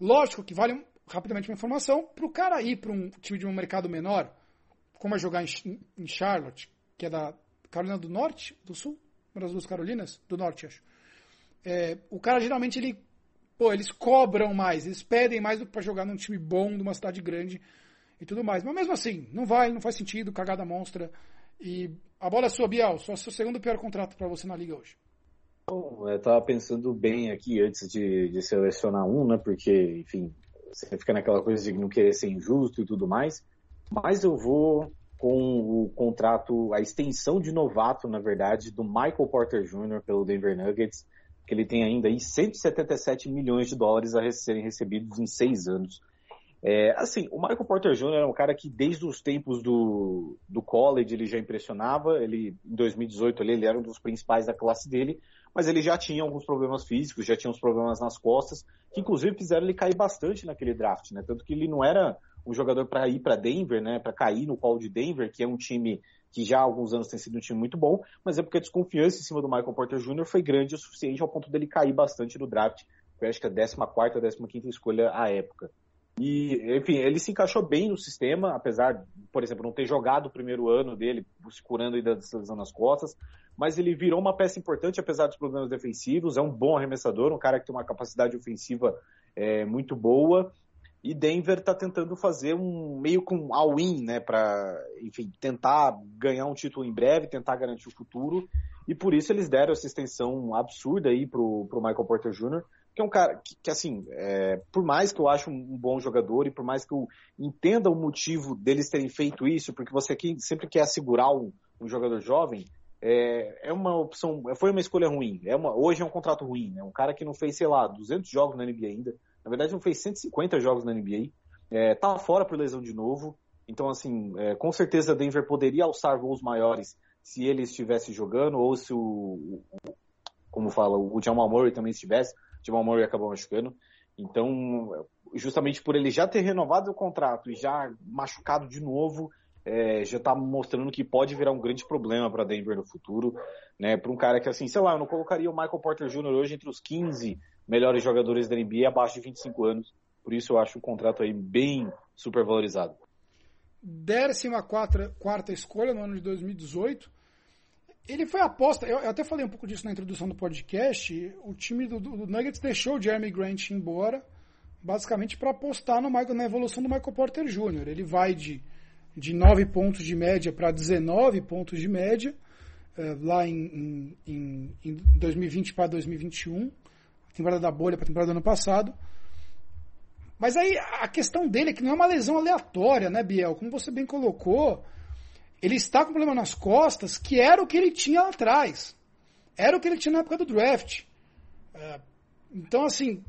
Lógico que vale rapidamente uma informação para o cara ir para um time de um mercado menor, como é jogar em, em Charlotte, que é da Carolina do Norte, do Sul, uma das duas Carolinas, do Norte, acho. É, o cara geralmente ele, pô, eles cobram mais, eles pedem mais para jogar num time bom, de uma cidade grande e tudo mais. Mas mesmo assim, não vai, não faz sentido, cagada monstra. E a bola é sua, Biel, só seu segundo pior contrato para você na liga hoje. Bom, eu tava pensando bem aqui antes de, de selecionar um, né? Porque, enfim, você fica naquela coisa de não querer ser injusto e tudo mais. Mas eu vou com o contrato, a extensão de novato, na verdade, do Michael Porter Jr. pelo Denver Nuggets, que ele tem ainda aí 177 milhões de dólares a re- serem recebidos em seis anos. É, assim, o Michael Porter Jr. é um cara que desde os tempos do, do college ele já impressionava. Ele, em 2018, ali, ele era um dos principais da classe dele, mas ele já tinha alguns problemas físicos, já tinha uns problemas nas costas, que inclusive fizeram ele cair bastante naquele draft, né? Tanto que ele não era um jogador para ir para Denver, né? Para cair no colo de Denver, que é um time que já há alguns anos tem sido um time muito bom, mas é porque a desconfiança em cima do Michael Porter Jr. foi grande o suficiente ao ponto dele cair bastante no draft. Foi acho que a 14 15 escolha à época. E, enfim, ele se encaixou bem no sistema, apesar, por exemplo, não ter jogado o primeiro ano dele, se curando ainda dessa lesão nas costas, mas ele virou uma peça importante, apesar dos problemas defensivos, é um bom arremessador, um cara que tem uma capacidade ofensiva é, muito boa, e Denver está tentando fazer um meio com all-in, né, para, enfim, tentar ganhar um título em breve, tentar garantir o futuro, e por isso eles deram essa extensão absurda aí pro, pro Michael Porter Jr., que é um cara que, que assim, é, por mais que eu acho um, um bom jogador e por mais que eu entenda o motivo deles terem feito isso, porque você aqui sempre quer assegurar um, um jogador jovem, é, é, uma opção, foi uma escolha ruim. É uma, hoje é um contrato ruim, né? Um cara que não fez, sei lá, 200 jogos na NBA ainda, na verdade não fez 150 jogos na NBA, é, tá fora por lesão de novo. Então, assim, é, com certeza Denver poderia alçar voos maiores se ele estivesse jogando ou se o, o como fala, o Jamal Murray também estivesse. Jamal Murray acabou machucando. Então, justamente por ele já ter renovado o contrato e já machucado de novo, é, já tá mostrando que pode virar um grande problema para Denver no futuro, né? Para um cara que assim, sei lá, eu não colocaria o Michael Porter Jr. hoje entre os 15 melhores jogadores da NBA abaixo de 25 anos. Por isso eu acho o contrato aí bem super valorizado. Décima quarta, quarta escolha no ano de 2018. Ele foi aposta, eu, eu até falei um pouco disso na introdução do podcast. O time do, do Nuggets deixou o Jeremy Grant embora, basicamente para apostar no na evolução do Michael Porter Jr. Ele vai de, de 9 pontos de média para 19 pontos de média, eh, lá em, em, em 2020 para 2021, temporada da bolha para a temporada do ano passado. Mas aí a questão dele é que não é uma lesão aleatória, né, Biel? Como você bem colocou, ele está com problema nas costas, que era o que ele tinha lá atrás. Era o que ele tinha na época do draft. É, então, assim,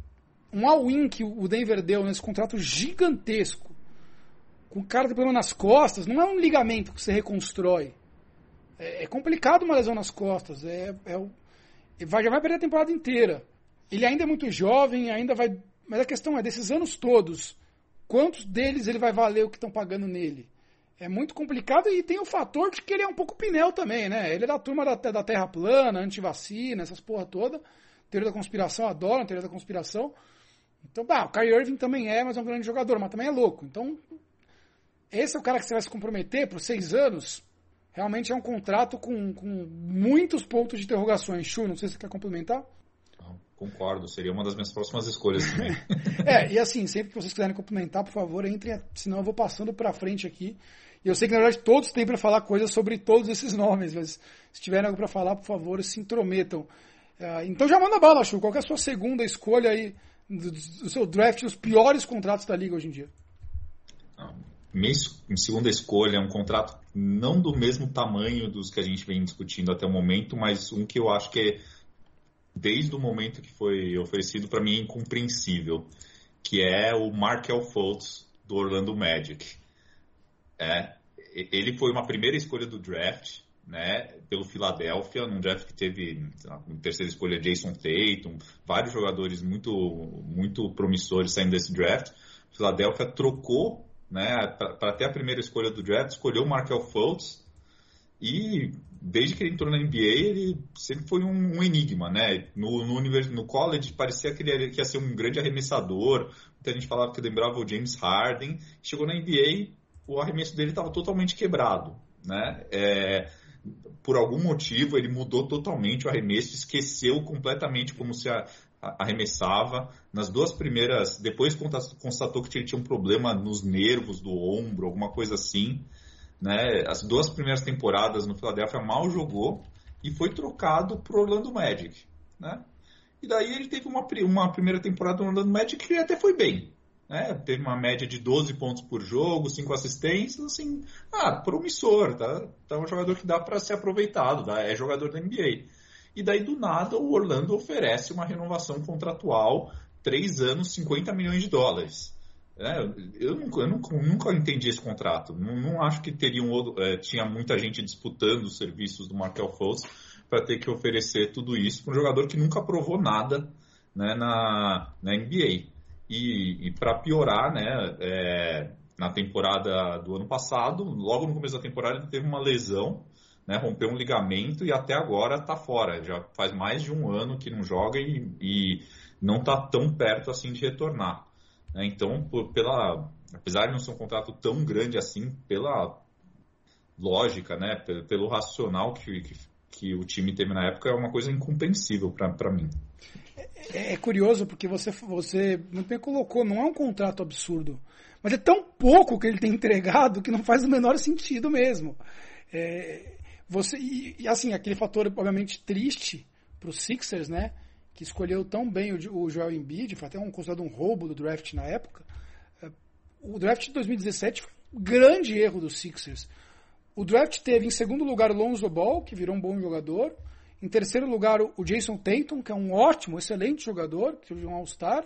um all-in que o Denver deu nesse contrato gigantesco, com o cara tem problema nas costas, não é um ligamento que você reconstrói. É, é complicado uma lesão nas costas. É, é, vai, já vai perder a temporada inteira. Ele ainda é muito jovem, ainda vai. Mas a questão é, desses anos todos, quantos deles ele vai valer o que estão pagando nele? É muito complicado e tem o fator de que ele é um pouco pneu também, né? Ele é da turma da, da terra plana, antivacina, essas porra toda. Teoria da conspiração, adoro teoria da conspiração. Então, bah, o Kyrie Irving também é, mas é um grande jogador, mas também é louco. Então, esse é o cara que você vai se comprometer por seis anos. Realmente é um contrato com, com muitos pontos de interrogações. Chu, não sei se você quer complementar. Concordo, seria uma das minhas próximas escolhas também. é, e assim, sempre que vocês quiserem complementar, por favor, entrem, senão eu vou passando para frente aqui. E eu sei que na verdade todos têm para falar coisas sobre todos esses nomes, mas se tiverem algo para falar, por favor, se intrometam. Uh, então já manda bala, Chu. Qual é a sua segunda escolha aí do, do seu draft dos piores contratos da liga hoje em dia? Minha segunda escolha é um contrato não do mesmo tamanho dos que a gente vem discutindo até o momento, mas um que eu acho que é, desde o momento que foi oferecido para mim é incompreensível, que é o Markel Fultz do Orlando Magic. É, ele foi uma primeira escolha do draft, né, pelo Philadelphia, num draft que teve a terceira escolha Jason Tatum, vários jogadores muito muito promissores saindo desse draft. Philadelphia trocou né, para ter a primeira escolha do draft, escolheu o Markel Fultz e desde que ele entrou na NBA ele sempre foi um, um enigma, né? No, no, no college parecia que ele ia ser um grande arremessador, muita gente falava que lembrava o James Harden, chegou na NBA o arremesso dele estava totalmente quebrado, né? É, por algum motivo ele mudou totalmente o arremesso, esqueceu completamente como se a, arremessava. Nas duas primeiras, depois constatou que ele tinha um problema nos nervos do ombro, alguma coisa assim. Né? As duas primeiras temporadas no Philadelphia mal jogou e foi trocado para Orlando Magic. Né? E daí ele teve uma, uma primeira temporada no Orlando Magic que até foi bem. Né? Teve uma média de 12 pontos por jogo, 5 assistências, assim, ah, promissor, tá? tá um jogador que dá para ser aproveitado, tá? é jogador da NBA. E daí, do nada, o Orlando oferece uma renovação contratual, três anos, 50 milhões de dólares. É, eu, nunca, eu nunca, nunca, entendi esse contrato. Não, não acho que teriam, é, tinha muita gente disputando os serviços do Markel Fultz para ter que oferecer tudo isso para um jogador que nunca provou nada né, na, na NBA. E, e para piorar, né, é, na temporada do ano passado, logo no começo da temporada, ele teve uma lesão né, rompeu um ligamento e até agora está fora. Já faz mais de um ano que não joga e, e não está tão perto assim de retornar. Né? Então, por, pela, apesar de não ser um contrato tão grande assim, pela lógica, né, pelo, pelo racional que, que, que, o time teve na época, é uma coisa incompreensível para mim. É, é, curioso porque você, você muito bem colocou, não é um contrato absurdo, mas é tão pouco que ele tem entregado que não faz o menor sentido mesmo. É, você, e, e, assim, aquele fator obviamente triste para os Sixers, né? Que escolheu tão bem o, o Joel Embiid, foi até um, considerado um roubo do draft na época. É, o draft de 2017 foi um grande erro dos Sixers. O draft teve em segundo lugar o Lonzo Ball, que virou um bom jogador. Em terceiro lugar o Jason Tatum, que é um ótimo, excelente jogador, que é um All-Star.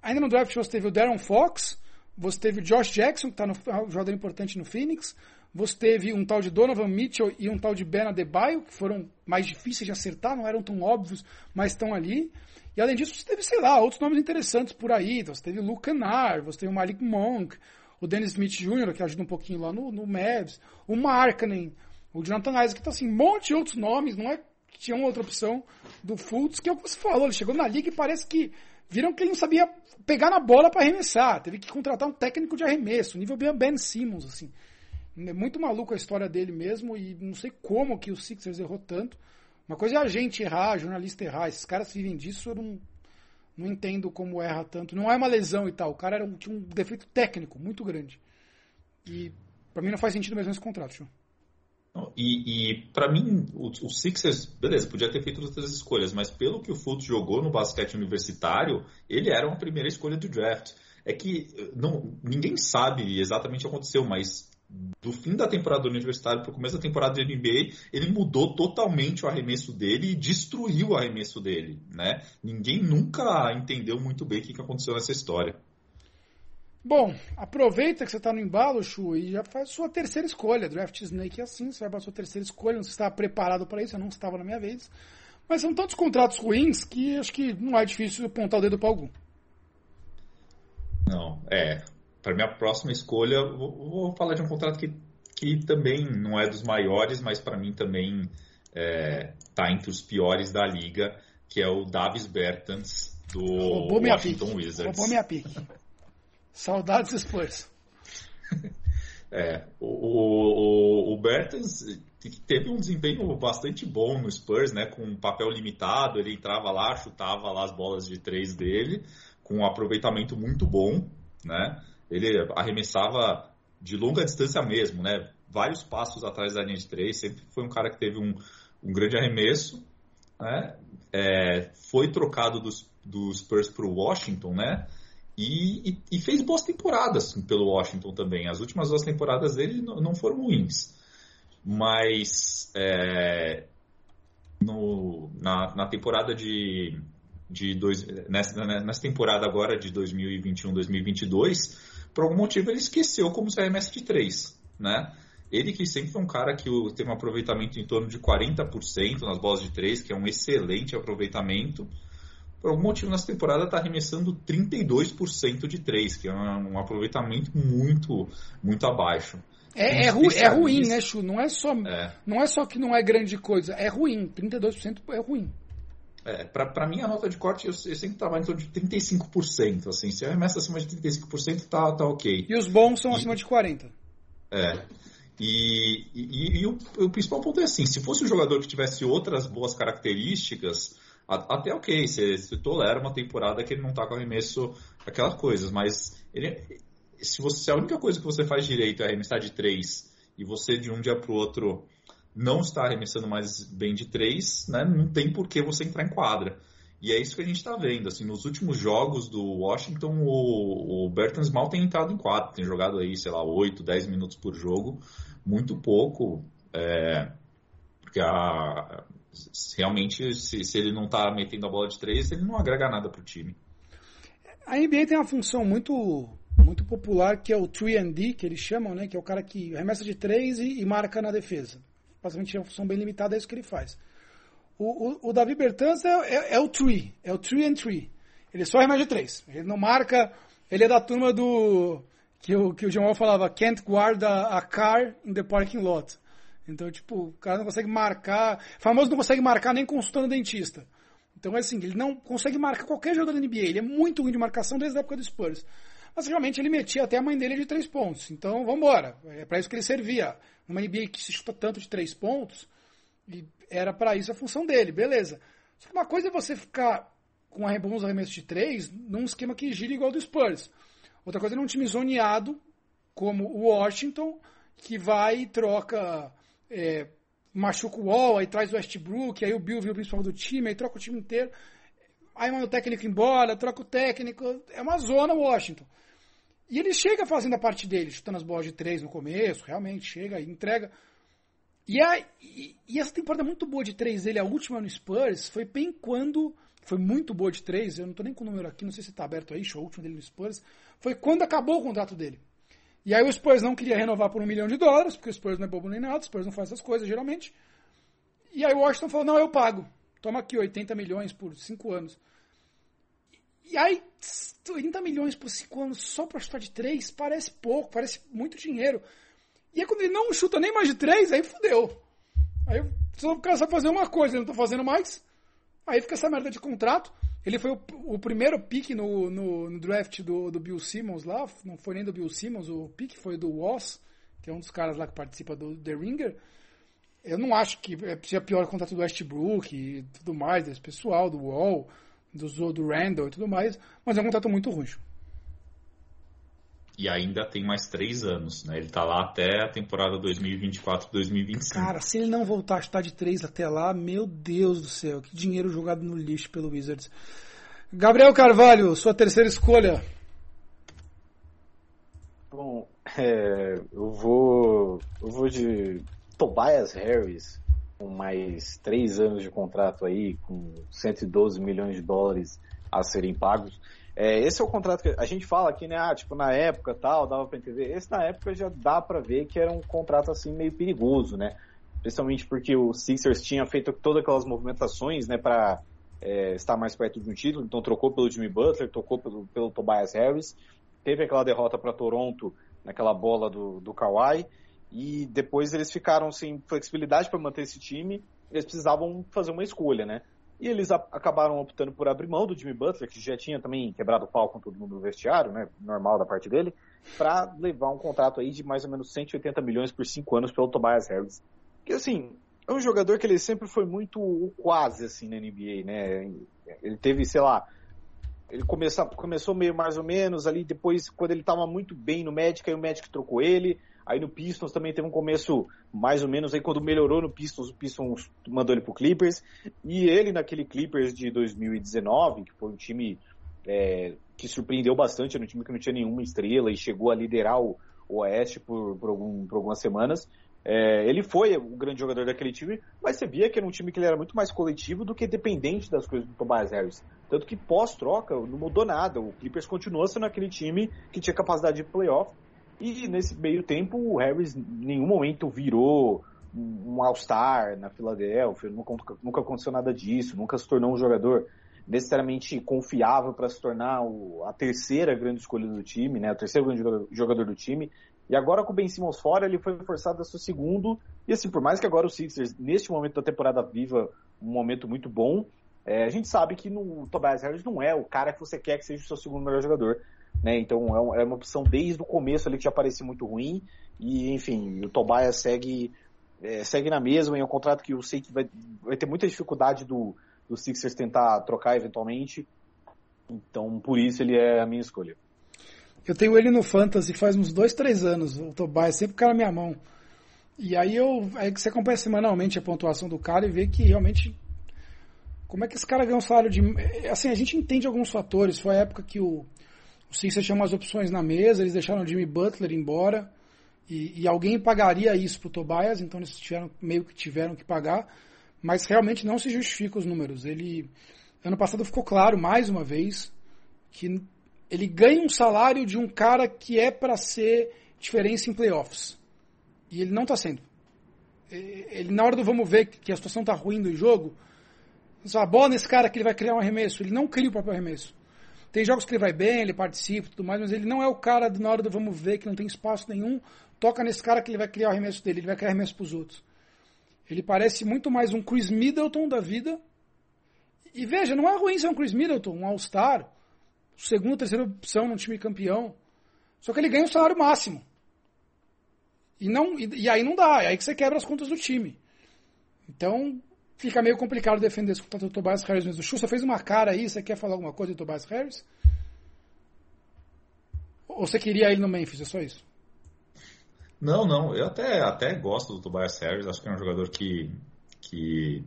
Ainda no draft você teve o Darren Fox, você teve o Josh Jackson, que está no um jogador importante no Phoenix. Você teve um tal de Donovan Mitchell e um tal de Ben Adebayo, que foram mais difíceis de acertar, não eram tão óbvios, mas estão ali. E além disso, você teve, sei lá, outros nomes interessantes por aí. Então, você teve Luke Kennard, você teve o Malik Monk, o Dennis Smith Jr., que ajuda um pouquinho lá no, no Mavs, o Markkanen, o Jonathan Isaac, então assim, um monte de outros nomes, não é que tinha outra opção do Fultz, que é o que você falou, ele chegou na liga e parece que viram que ele não sabia pegar na bola para arremessar, teve que contratar um técnico de arremesso, nível Ben Simmons, assim. É muito maluco a história dele mesmo e não sei como que o Sixers errou tanto. Uma coisa é a gente errar, jornalista errar. Esses caras vivem disso, eu não, não entendo como erra tanto. Não é uma lesão e tal. O cara era um, tinha um defeito técnico muito grande. E para mim não faz sentido mesmo esse contrato. E, e para mim, o, o, Sixers, beleza, podia ter feito outras escolhas, mas pelo que o Fultz jogou no basquete universitário, ele era uma primeira escolha do draft. É que não, ninguém sabe exatamente o que aconteceu, mas do fim da temporada do universitário para o começo da temporada da NBA, ele mudou totalmente o arremesso dele e destruiu o arremesso dele, né? Ninguém nunca entendeu muito bem o que aconteceu nessa história. Bom, aproveita que você está no embalo, Chu, e já faz sua terceira escolha. Draft Snake é assim, você vai para sua terceira escolha, não está preparado para isso, eu não estava na minha vez. Mas são tantos contratos ruins que acho que não é difícil apontar o dedo para algum. Não, é. Para minha próxima escolha, vou, vou, falar de um contrato que, que também não é dos maiores, mas para mim também está é, tá entre os piores da liga, que é o Davis Bertans do Roubou Washington Wizards. Roubou minha pique. Saudades Spurs. É, o, o, o Bertans teve um desempenho bastante bom no Spurs, né? Com um papel limitado, ele entrava lá, chutava lá as bolas de três dele, com um aproveitamento muito bom, né? Ele arremessava de longa distância mesmo, né? Vários passos atrás da linha de três, sempre foi um cara que teve um, um grande arremesso, né? É, foi trocado dos, dos Spurs para o Washington, né? E, e, e, fez boas temporadas pelo Washington também. As últimas duas temporadas dele não foram ruins. Mas é, no, na, na, temporada de. de dois, nessa, nessa temporada agora de 2021-2022, por algum motivo ele esqueceu como de três, né? Ele que sempre foi um cara que tem um aproveitamento em torno de 40% nas bolas de três, que é um excelente aproveitamento por algum motivo nessa temporada está arremessando 32% de 3, que é um aproveitamento muito, muito abaixo. É, é, ru, é ruim, né, Chu? Não é, só, é. não é só que não é grande coisa, é ruim. 32% é ruim. É, para mim, a nota de corte, eu, eu sempre estava em torno de 35%. Assim, se arremessa acima de 35%, tá, tá ok. E os bons são e, acima de 40%. É. E, e, e o, o, principal ponto é assim: se fosse um jogador que tivesse outras boas características, até ok, você, você tolera uma temporada que ele não está com arremesso, aquelas coisas, mas ele, se, você, se a única coisa que você faz direito é arremessar de três e você de um dia para o outro não está arremessando mais bem de três, né, não tem por que você entrar em quadra. E é isso que a gente está vendo. Assim, nos últimos jogos do Washington, o, o Bertans mal tem entrado em quadra, tem jogado aí, sei lá, 8, 10 minutos por jogo, muito pouco. É, porque a, realmente, se, se ele não está metendo a bola de três, ele não agrega nada para o time. A NBA tem uma função muito muito popular que é o 3D, que eles chamam, né? Que é o cara que arremessa de três e, e marca na defesa. Basicamente é uma função bem limitada, é isso que ele faz. O, o, o Davi Bertans é, é, é, o 3, é o 3 and 3. Ele só arremessa de três. Ele não marca, ele é da turma do que o, que o Jamal falava, can't guard a, a car in the parking lot. Então, tipo, o cara não consegue marcar. Famoso não consegue marcar nem consultando dentista. Então, é assim, ele não consegue marcar qualquer jogador da NBA. Ele é muito ruim de marcação desde a época do Spurs. Mas realmente ele metia até a mãe dele de três pontos. Então, vamos embora. É para isso que ele servia. Numa NBA que se chuta tanto de três pontos, era para isso a função dele, beleza. Só que uma coisa é você ficar com bons arremessos de três num esquema que gira igual do Spurs. Outra coisa é num time zoneado, como o Washington, que vai e troca é, machuca o Wall, aí traz o Westbrook, aí o Bill viu o principal do time, aí troca o time inteiro. Aí manda o técnico embora, troca o técnico. É uma zona Washington. E ele chega fazendo a parte dele, chutando as bolas de três no começo, realmente chega e entrega. E, a, e, e, essa temporada muito boa de três dele, a última no Spurs, foi bem quando. Foi muito boa de três, eu não tô nem com o número aqui, não sei se tá aberto aí, show, a última dele no Spurs. Foi quando acabou o contrato dele. E aí o Spurs não queria renovar por um milhão de dólares, porque o Spurs não é bobo nem nada, o Spurs não faz essas coisas geralmente. E aí o Washington falou, não, eu pago. Toma aqui 80 milhões por 5 anos. E aí, 30 milhões por 5 anos só para chutar de 3 parece pouco, parece muito dinheiro. E aí quando ele não chuta nem mais de 3, aí fudeu. Aí o cara só fazer uma coisa, ele não tá fazendo mais. Aí fica essa merda de contrato. Ele foi o, o primeiro pick no, no, no, draft do, do Bill Simmons lá, não foi nem do Bill Simmons, o pick foi do Woss, que é um dos caras lá que participa do The Ringer. Eu não acho que seja pior o contrato do Westbrook e tudo mais, desse pessoal, do Wall, do, do Randall e tudo mais, mas é um contrato muito ruim. E ainda tem mais três anos, né? Ele tá lá até a temporada 2024-2025. Cara, se ele não voltar a estar de três até lá, meu Deus do céu, que dinheiro jogado no lixo pelo Wizards. Gabriel Carvalho, sua terceira escolha. Bom, É, eu vou. Eu vou de Tobias Harris, com mais três anos de contrato aí, com 112 milhões de dólares a serem pagos. É, esse é o contrato que a gente fala aqui, né? Ah, tipo, na época tal, dava pra entender. Esse na época já dá pra ver que era um contrato assim meio perigoso, né? Principalmente porque o Sixers tinha feito todas aquelas movimentações, né, pra é, estar mais perto de um título. Então trocou pelo Jimmy Butler, trocou pelo, pelo Tobias Harris. Teve aquela derrota para Toronto naquela bola do, do Kawhi. E depois eles ficaram sem flexibilidade para manter esse time. Eles precisavam fazer uma escolha, né? E eles acabaram optando por abrir mão do Jimmy Butler, que já tinha também quebrado o pau com todo mundo no vestiário, né? Normal da parte dele, para levar um contrato aí de mais ou menos 180 milhões por cinco anos pelo Tobias Harris. Que assim, é um jogador que ele sempre foi muito quase assim na NBA, né? Ele teve, sei lá, ele começa, começou meio mais ou menos ali, depois quando ele estava muito bem no Magic, aí o Magic trocou ele, Aí no Pistons também teve um começo mais ou menos, aí quando melhorou no Pistons, o Pistons mandou ele pro Clippers. E ele naquele Clippers de 2019, que foi um time é, que surpreendeu bastante, era um time que não tinha nenhuma estrela e chegou a liderar o, Oeste por, por, algum, por algumas semanas. É, ele foi o grande jogador daquele time, mas você via que era um time que ele era muito mais coletivo do que dependente das coisas do Tobias Harris. Tanto que pós-troca não mudou nada. O Clippers continuou sendo aquele time que tinha capacidade de playoff e nesse meio tempo, o Harris em nenhum momento virou um All-Star na Filadélfia, nunca, nunca aconteceu nada disso, nunca se tornou um jogador necessariamente confiável para se tornar o, a terceira grande escolha do time, né, o terceiro grande jogador, do time. E agora com o Ben Simmons fora, ele foi forçado a ser o segundo. E assim, por mais que agora o Sixers, neste momento da temporada, viva um momento muito bom, é, a gente sabe que no Tobias Harris não é o cara que você quer que seja o seu segundo melhor jogador. Né? Então é, é, uma opção desde o começo ali que já parecia muito ruim. E enfim, o Tobias segue, é, segue na mesma, é um contrato que eu sei que vai, vai ter muita dificuldade do, do Sixers tentar trocar eventualmente. Então por isso ele é a minha escolha. Eu tenho ele no Fantasy faz uns dois, três anos, o Tobias, sempre cai na minha mão. E aí eu. Aí você acompanha semanalmente a pontuação do cara e vê que realmente. Como é que esse cara ganha um salário de. Assim, a gente entende alguns fatores. Foi a época que o, o Sixers tinha umas opções na mesa, eles deixaram o Jimmy Butler embora e, e alguém pagaria isso pro Tobias, então eles tiveram, meio que tiveram que pagar, mas realmente não se justifica os números. Ele ano passado ficou claro mais uma vez que ele ganha um salário de um cara que é para ser diferença em playoffs. E ele não está sendo. Ele, na hora do vamos ver que a situação está ruim do jogo, a bola nesse cara que ele vai criar um arremesso. Ele não cria o próprio arremesso. Tem jogos que ele vai bem, ele participa e tudo mais, mas ele não é o cara na hora do vamos ver, que não tem espaço nenhum. Toca nesse cara que ele vai criar o arremesso dele, ele vai criar arremesso pros outros. Ele parece muito mais um Chris Middleton da vida. E veja, não é ruim ser um Chris Middleton, um All-Star, segunda, terceira opção num time campeão. Só que ele ganha o salário máximo. E, não, e, e aí não dá, é aí que você quebra as contas do time. Então, fica meio complicado defender esse contra o Tobias Harris mesmo. O Chu, fez uma cara aí, você quer falar alguma coisa do Tobias Harris? Ou você queria ele no Memphis, é só isso? Não, não, eu até, até gosto do Tobias Harris, acho que é um jogador que, que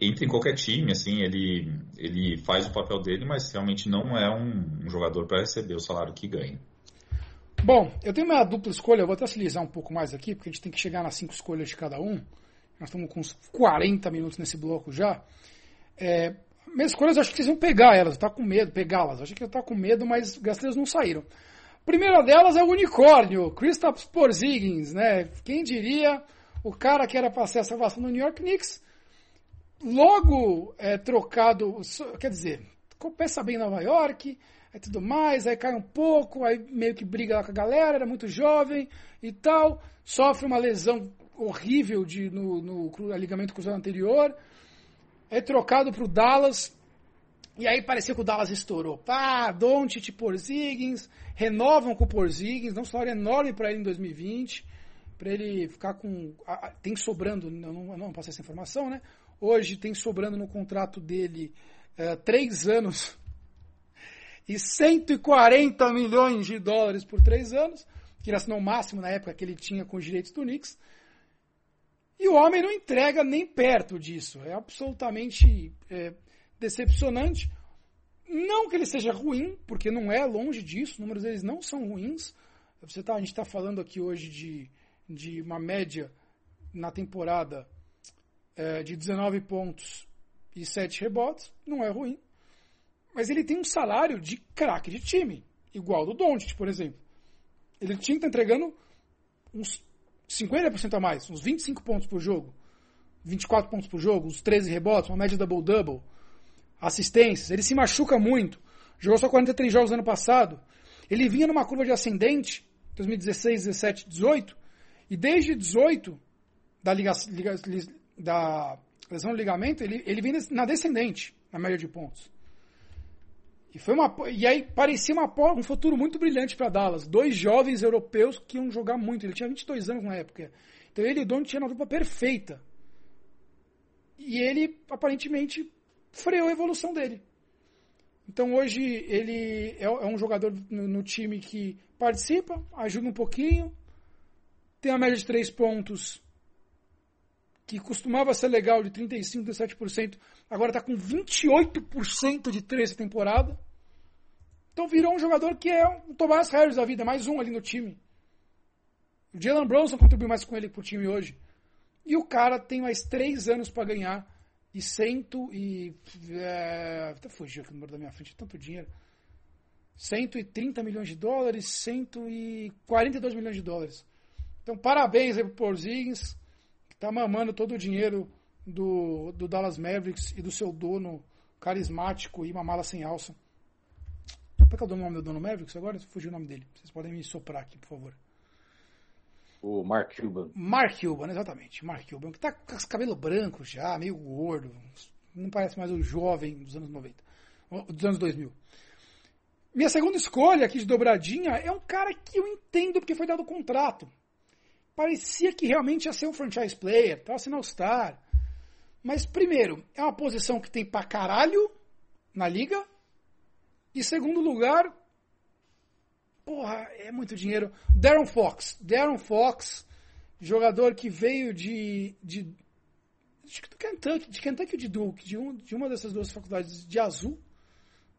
entra em qualquer time, assim, ele, ele faz o papel dele, mas realmente não é um, um jogador para receber o salário que ganha. Bom, eu tenho uma dupla escolha, eu vou até agilizar um pouco mais aqui, porque a gente tem que chegar nas cinco escolhas de cada um. Nós estamos com uns 40 minutos nesse bloco já. É, minhas escolhas, acho que vocês vão pegar elas, tá com medo, pegá-las. Acho que eu tá com medo, mas as três não saíram. Primeira delas é o unicórnio, Kristaps Porzingis, né? Quem diria o cara que era para ser a salvação do New York Knicks, logo é, trocado, quer dizer, compensa bem em Nova York, e tudo mais, aí cai um pouco, aí meio que briga lá com a galera, era muito jovem e tal, sofre uma lesão horrível de, no, no ligamento cruzado anterior. É trocado para o Dallas. E aí parecia que o Dallas estourou. Pá, Doncic, Porzingis, renovam com o Porzingis, dão um salário enorme para ele em 2020, para ele ficar com... Tem sobrando, não, não, não passei essa informação, né? Hoje tem sobrando no contrato dele uh, três anos e 140 milhões de dólares por três anos, que ele assinou o máximo na época que ele tinha com os direitos do Knicks. E o homem não entrega nem perto disso. É absolutamente é, decepcionante. Não que ele seja ruim, porque não é longe disso, os números deles não são ruins. Você tá, a gente está falando aqui hoje de, de uma média na temporada é, de 19 pontos e 7 rebotes, não é ruim. Mas ele tem um salário de craque de time, igual do Doncic, por exemplo. Ele tinha que estar entregando uns 50% a mais, uns 25 pontos por jogo, 24 pontos por jogo, uns 13 rebotes, uma média double-double, assistências. Ele se machuca muito. Jogou só 43 jogos no ano passado. Ele vinha numa curva de ascendente, 2016, 17, 18, e desde 18, da, liga, liga, da lesão do ligamento, ele, ele vem na descendente, na média de pontos. E, foi uma, e aí parecia uma, um futuro muito brilhante para Dallas. Dois jovens europeus que iam jogar muito. Ele tinha 22 anos na época. Então ele e o Don tinham uma dupla perfeita. E ele, aparentemente, freou a evolução dele. Então hoje ele é, é um jogador no, no, time que participa, ajuda um pouquinho, tem a média de três pontos que costumava ser legal de 35%, 37%, agora está com 28% de três temporada. Então virou um jogador que é o Tobias Harris da vida, mais um ali no time. O Jalen Bronson contribuiu mais com ele pro time hoje. E o cara tem mais três anos para ganhar e cento e. É, até fugiu aqui o número da minha frente, tanto dinheiro. 130 milhões de dólares, 142 milhões de dólares. Então, parabéns aí pro Porzingis tá mamando todo o dinheiro do, do Dallas Mavericks e do seu dono carismático e uma mala sem alça. Como é que é o nome do dono Mavericks agora? Fugiu o nome dele. Vocês podem me soprar aqui, por favor. O Mark Cuban. Mark Cuban, exatamente. Mark Cuban, que tá com os cabelos brancos já, meio gordo. Não parece mais o jovem dos anos 90. Dos anos 2000. Minha segunda escolha aqui de dobradinha é um cara que eu entendo porque foi dado contrato parecia que realmente ia ser um franchise player, estava sendo All-Star. Mas, primeiro, é uma posição que tem pra caralho na liga. E, segundo lugar, porra, é muito dinheiro. Darren Fox. Darren Fox, jogador que veio de. de acho que do Kentucky, de Kentucky ou de Duke, de, um, de uma dessas duas faculdades de azul,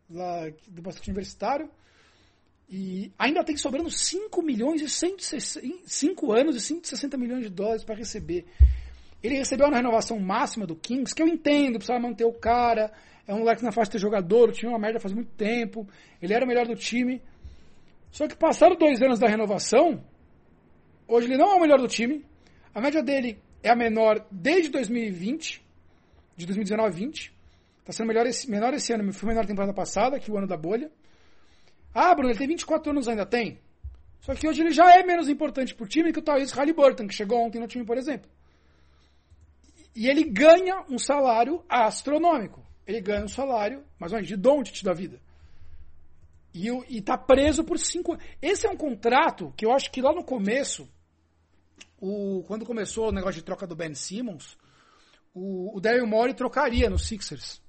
lá do basquete universitário. E ainda tem sobrando 5 milhões e 160, 5 anos e 160 milhões de dólares para receber. Ele recebeu uma renovação máxima do Kings, que eu entendo, precisava manter o cara. É um moleque na faixa de ter jogador, tinha uma merda faz muito tempo. Ele era o melhor do time. Só que passaram dois anos da renovação, hoje ele não é o melhor do time. A média dele é a menor desde 2020, de 2019 a 20. Está sendo melhor esse, menor esse ano, foi menor temporada passada, que o ano da bolha. Ah, Bruno, ele tem 24 anos ainda, tem. Só que hoje ele já é menos importante pro time que o Tyrese Halliburton, que chegou ontem no time, por exemplo. E ele ganha um salário astronômico. Ele ganha um salário, mais ou menos, de Doncic da vida. E, e tá preso por cinco Esse é um contrato que eu acho que lá no começo, o, quando começou o negócio de troca do Ben Simmons, o, o Daryl Morey trocaria no Sixers.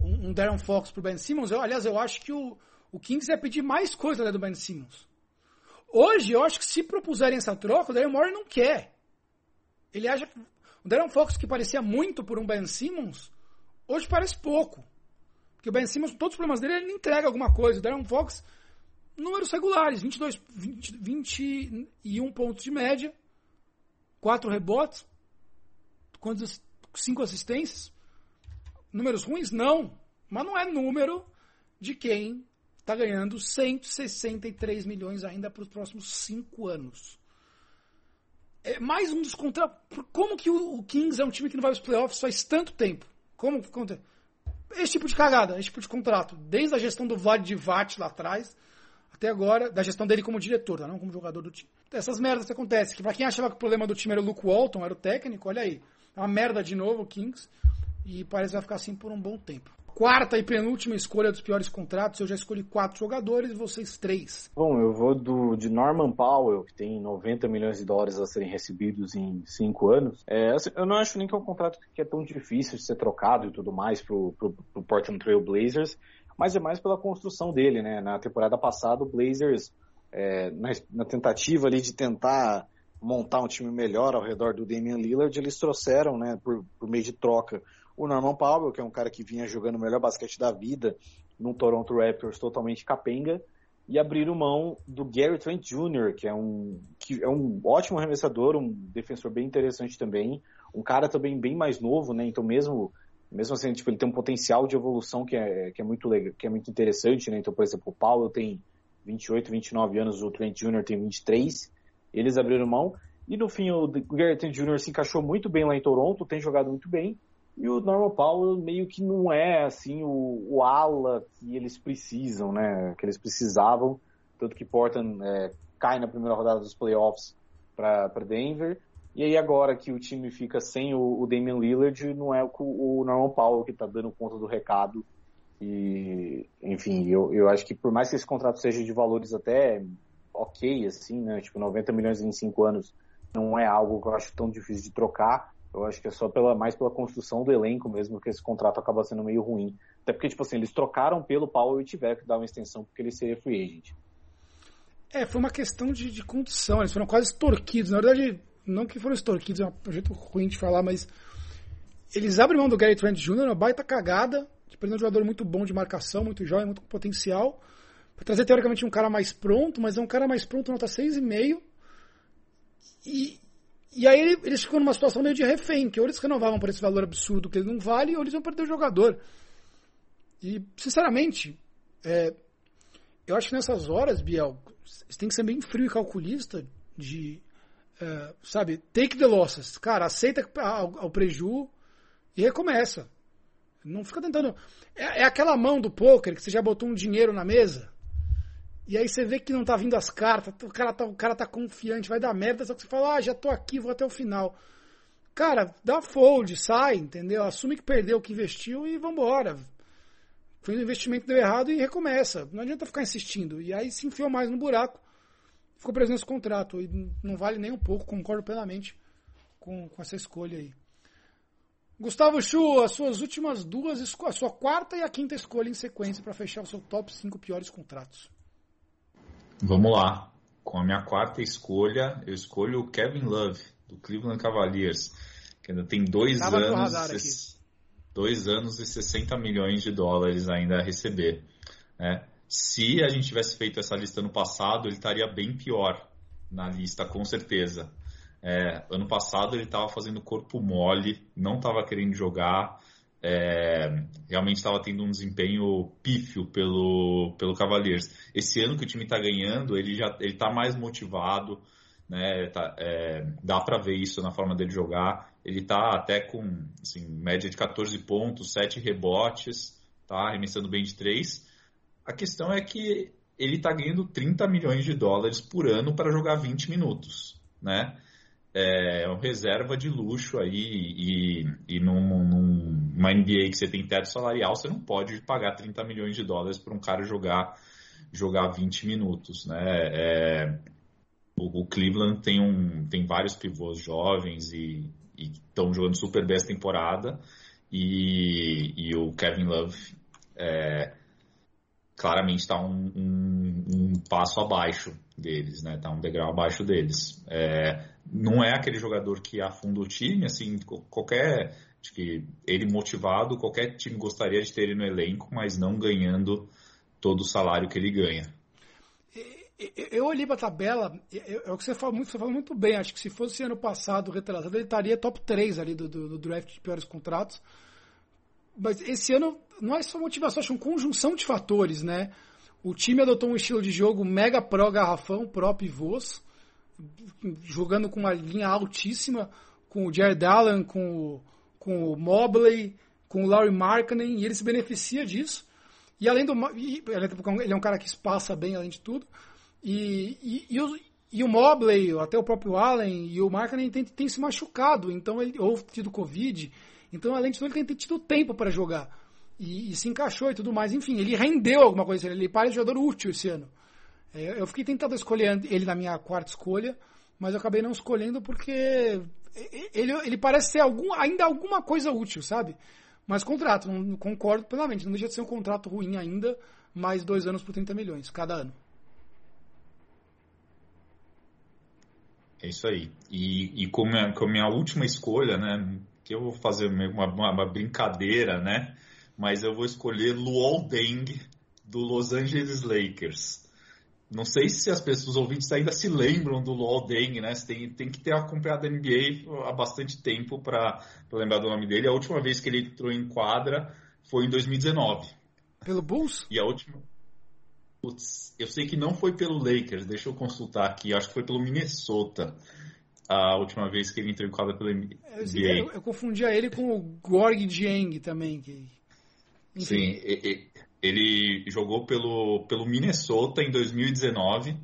Um, um Darren Fox pro Ben Simmons. Eu, aliás, eu acho que o, o Kings ia pedir mais coisa né, do Ben Simmons. Hoje, eu acho que se propuserem essa troca, o Darren Moore não quer. Ele acha que o Darren Fox, que parecia muito por um Ben Simmons, hoje parece pouco. Porque o Ben Simmons, todos os problemas dele, ele entrega alguma coisa. O Darren Fox, números regulares, 22, 20, 21 pontos de média, 4 rebotes, quantas, 5 assistências. Números ruins? Não. Mas não é número de quem está ganhando 163 milhões ainda para os próximos cinco anos. É mais um dos contratos. Como que o Kings é um time que não vai aos playoffs faz tanto tempo? Como Esse tipo de cagada, esse tipo de contrato. Desde a gestão do Vlad lá atrás, até agora, da gestão dele como diretor, tá? não como jogador do time. Essas merdas que acontecem. Que pra quem achava que o problema do time era o Luke Walton, era o técnico, olha aí. É uma merda de novo o Kings. E parece que vai ficar assim por um bom tempo quarta e penúltima escolha dos piores contratos, eu já escolhi quatro jogadores, vocês três. Bom, eu vou do, de Norman Powell, que tem 90 milhões de dólares a serem recebidos em cinco anos. É, assim, eu não acho nem que é um contrato que é tão difícil de ser trocado e tudo mais pro, pro, pro Portland Trail Blazers, mas é mais pela construção dele, né? Na temporada passada, o Blazers, é, na, na tentativa ali de tentar montar um time melhor ao redor do Damian Lillard, eles trouxeram, né, por, por meio de troca, o Norman Powell, que é um cara que vinha jogando o melhor basquete da vida no Toronto Raptors totalmente capenga, e abriram mão do Gary Trent Jr., que é um, que é um ótimo arremessador, um defensor bem interessante também, um cara também bem mais novo, né? Então mesmo mesmo assim, tipo, ele tem um potencial de evolução que é, que é muito legal, que é muito interessante, né? Então, por exemplo, o Paulo tem 28, 29 anos, o Trent Jr. tem 23. Eles abriram mão e no fim o Gary Trent Jr. se encaixou muito bem lá em Toronto, tem jogado muito bem. E o Norman Powell meio que não é assim o, o ala que eles precisam, né? Que eles precisavam, tanto que Portland é, cai na primeira rodada dos playoffs para Denver. E aí agora que o time fica sem o, o Damian Lillard, não é o, o Norman Powell que está dando conta do recado. E, enfim, eu, eu acho que por mais que esse contrato seja de valores até ok, assim, né? Tipo, 90 milhões em 5 anos não é algo que eu acho tão difícil de trocar. Eu acho que é só pela, mais pela construção do elenco mesmo que esse contrato acaba sendo meio ruim. Até porque, tipo assim, eles trocaram pelo Powell e tiveram que dar uma extensão porque ele seria free agent. É, foi uma questão de, de condição. Eles foram quase extorquidos. Na verdade, não que foram extorquidos, é um jeito ruim de falar, mas eles abrem mão do Gary Trent Jr., uma baita cagada, de perder um jogador muito bom de marcação, muito jovem, muito com potencial, para trazer teoricamente um cara mais pronto, mas é um cara mais pronto nota 6,5. E, e aí ele, eles ficam numa situação meio de refém, que ou eles renovavam por esse valor absurdo que ele não vale, ou eles vão perder o jogador. E, sinceramente, é, eu acho que nessas horas, Biel, você tem que ser bem frio e calculista de, é, sabe, take the losses. Cara, aceita o preju e recomeça. Não fica tentando. É, é, aquela mão do poker que você já botou um dinheiro na mesa e aí você vê que não tá vindo as cartas, o cara tá, o cara tá confiante, vai dar merda, só que você fala, ah, já tô aqui, vou até o final. Cara, dá fold, sai, entendeu? Assume que perdeu o que investiu e vambora. Foi um investimento deu errado e recomeça. Não adianta ficar insistindo. E aí se enfiou mais no buraco, ficou preso nesse contrato. E não vale nem um pouco, concordo plenamente com, com essa escolha aí. Gustavo Chu, as suas últimas duas, a sua quarta e a quinta escolha em sequência para fechar o seu top 5 piores contratos. Vamos lá. Com a minha quarta escolha, eu escolho o Kevin Love, do Cleveland Cavaliers, que ainda tem dois Tava anos, dois anos e 60 milhões de dólares ainda a receber. Né? Se a gente tivesse feito essa lista no passado, ele estaria bem pior na lista, com certeza. É, ano passado ele estava fazendo corpo mole, não estava querendo jogar, é, realmente estava tendo um desempenho pífio pelo, pelo Cavaliers. Esse ano que o time está ganhando, ele já ele está mais motivado, né? Tá, é, dá para ver isso na forma dele jogar. Ele está até com assim, média de 14 pontos, 7 rebotes, tá arremessando bem de 3. A questão é que ele está ganhando 30 milhões de dólares por ano para jogar 20 minutos, né? É um reserva de luxo aí e, e num, numa NBA que você tem teto salarial, você não pode pagar 30 milhões de dólares para um cara jogar jogar 20 minutos, né? É, o, o, Cleveland tem, um, tem vários pivôs jovens e estão jogando super bem essa temporada e, e o Kevin Love é, claramente está um, um, um, passo abaixo deles, né? Está um degrau abaixo deles. É, não é aquele jogador que afunda o time, assim, qualquer acho que ele motivado, qualquer time gostaria de ter ele no elenco, mas não ganhando todo o salário que ele ganha. Eu olhei para a tabela, é o que você fala muito, você fala muito bem. Acho que se fosse ano passado, retrasado, ele estaria top 3 ali do, do, do draft de piores contratos. Mas esse ano não é só motivação, acho uma conjunção de fatores, né? O time adotou um estilo de jogo mega pro garrafão, pro pivôs, jogando com uma linha altíssima, com o Jared Allen, com o, com o Mobley, com o Larry Markkinen, e ele se beneficia disso. E além do. E, ele é um cara que espaça bem, além de tudo. E, e, e, o, e o Mobley, até o próprio Allen e o Markkinen tem, tem se machucado, então ele, ou tido Covid. Então, além de tudo, ele tem tido tempo para jogar. E, e, se encaixou e tudo mais. Enfim, ele rendeu alguma coisa. Ele parece jogador útil esse ano. É, eu fiquei tentando escolher ele na minha quarta escolha, mas eu acabei não escolhendo porque ele, ele parece ser algum, ainda alguma coisa útil, sabe? Mas contrato, não, concordo plenamente. Não deixa de ser um contrato ruim ainda, mais dois anos por 30 milhões cada ano. É isso aí. E, e como, a, minha última escolha, né? Que eu vou fazer uma, uma, uma brincadeira, né? Mas eu vou escolher Luol Deng do Los Angeles Lakers. Não sei se as pessoas, os ouvintes ainda se lembram do Luol Deng, né? Você tem, tem que ter acompanhado a NBA há bastante tempo para lembrar do nome dele. A última vez que ele entrou em quadra foi em 2019. Pelo Bulls? E a última. Putz, eu sei que não foi pelo Lakers, deixa eu consultar aqui, acho que foi pelo Minnesota. A última vez que ele entrou em quadra pelo NBA. Eu, eu, eu confundia ele com o Gorg Dieng também. Que... Sim, ele jogou pelo, pelo Minnesota em 2019,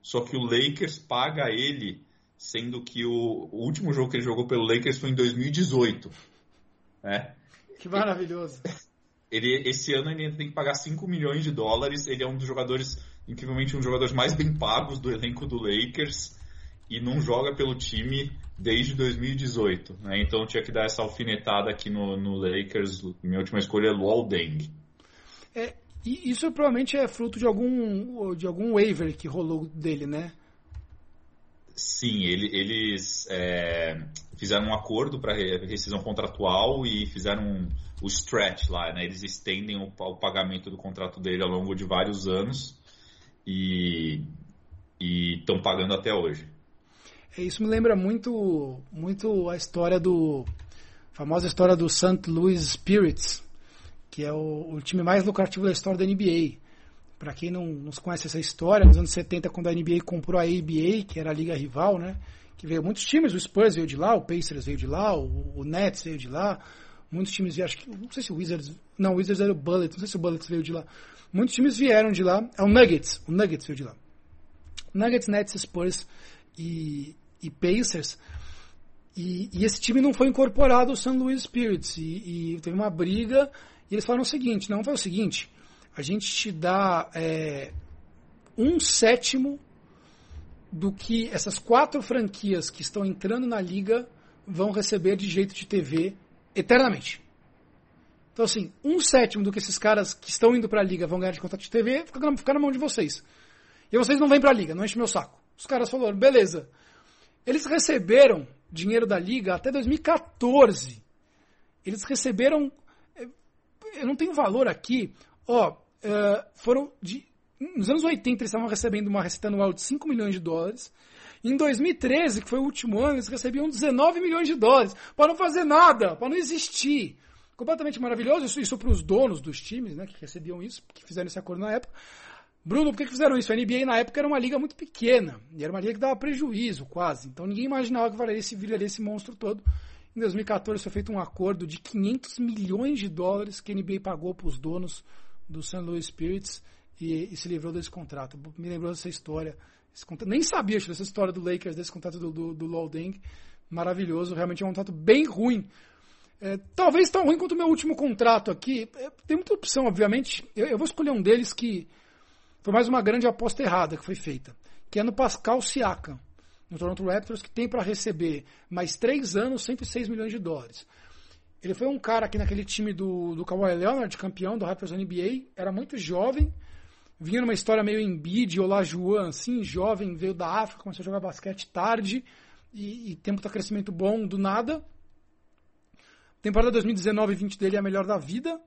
só que o Lakers paga ele, sendo que o, o último jogo que ele jogou pelo Lakers foi em 2018. Né? Que maravilhoso. Ele, esse ano ele tem que pagar 5 milhões de dólares. Ele é um dos jogadores, incrivelmente, um dos jogadores mais bem pagos do elenco do Lakers e não joga pelo time desde 2018. Né? Então tinha que dar essa alfinetada aqui no, no Lakers. Minha última escolha é Luol Deng. É, e isso provavelmente é fruto de algum, de algum waiver que rolou dele, né? Sim, ele, eles é, fizeram um acordo para rescisão contratual e fizeram o stretch lá, né? Eles estendem o, o, pagamento do contrato dele ao longo de vários anos e estão pagando até hoje. É, isso me lembra muito, muito a história do a famosa história do St. Louis Spirits, que é o, o time mais lucrativo da história da NBA. Para quem não, não conhece essa história, nos anos 70, quando a NBA comprou a ABA, que era a liga rival, né? Que veio muitos times, o Spurs veio de lá, o Pacers veio de lá, o, o Nets veio de lá, muitos times vieram, acho que, não sei se o Wizards, não, o Wizards era o Bullets, não sei se o Bullets veio de lá. Muitos times vieram de lá, é o Nuggets, o Nuggets veio de lá. Nuggets, Nets, Spurs e, e Pacers. E, e, esse time não foi incorporado ao St. Louis Spirits. E, e, teve uma briga. E eles falaram o seguinte: não, foi o seguinte. A gente te dá é, um sétimo do que essas quatro franquias que estão entrando na liga vão receber de jeito de TV eternamente. Então, assim, um sétimo do que esses caras que estão indo para a liga vão ganhar de contrato de TV fica na, fica na mão de vocês. E vocês não vêm para a liga, não enche meu saco. Os caras falaram, beleza. Eles receberam dinheiro da liga até 2014. Eles receberam. Eu não tenho valor aqui. Ó, uh, foram de. Nos anos 80 eles estavam recebendo uma receita anual de 5 milhões de dólares. Em 2013, que foi o último ano, eles recebiam 19 milhões de dólares para não fazer nada, para não existir. Completamente maravilhoso. Isso, isso para os donos dos times, né, que recebiam isso, que fizeram esse acordo na época. Bruno, por que fizeram isso? A NBA na época era uma liga muito pequena. E era uma liga que dava prejuízo, quase. Então ninguém imaginava que valeria esse, viraria esse monstro todo. Em 2014 foi feito um acordo de 500 milhões de dólares que a NBA pagou para os donos do St. Louis Spirits e, e, se livrou desse contrato. Me lembrou dessa história. Nem sabia dessa história do Lakers, desse contrato do, do, do. Maravilhoso, realmente é um contrato bem ruim. É, talvez tão ruim quanto o meu último contrato aqui. É, tem muita opção, obviamente. Eu, eu vou escolher um deles que foi mais uma grande aposta errada que foi feita, que é no Pascal Siakam, no Toronto Raptors, que tem para receber mais três anos 106 milhões de dólares. Ele foi um cara aqui naquele time do, do Kawhi Leonard, campeão do Raptors NBA, era muito jovem, vinha numa história meio Embiid, Olajuwon, assim, jovem, veio da África, começou a jogar basquete tarde, e, e tempo de crescimento bom do nada. Temporada 2019-20 dele é a melhor da vida,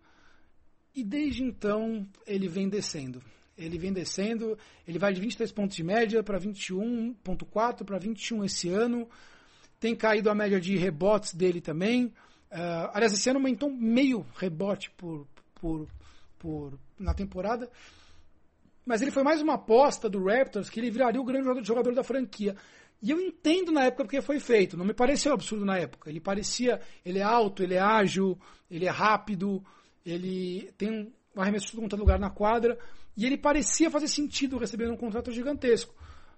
e desde então ele vem descendo. Ele vem descendo, ele vai de 23 pontos de média para 21.4 para 21 esse ano. Tem caído a média de rebotes dele também. Uh, aliás, esse ano aumentou meio rebote por, por, por, na temporada. Mas ele foi mais uma aposta do Raptors que ele viraria o grande jogador da franquia. E eu entendo na época porque foi feito. Não me pareceu absurdo na época. Ele parecia. Ele é alto, ele é ágil, ele é rápido, ele tem um arremesso de todo lugar na quadra. E ele parecia fazer sentido recebendo um contrato gigantesco.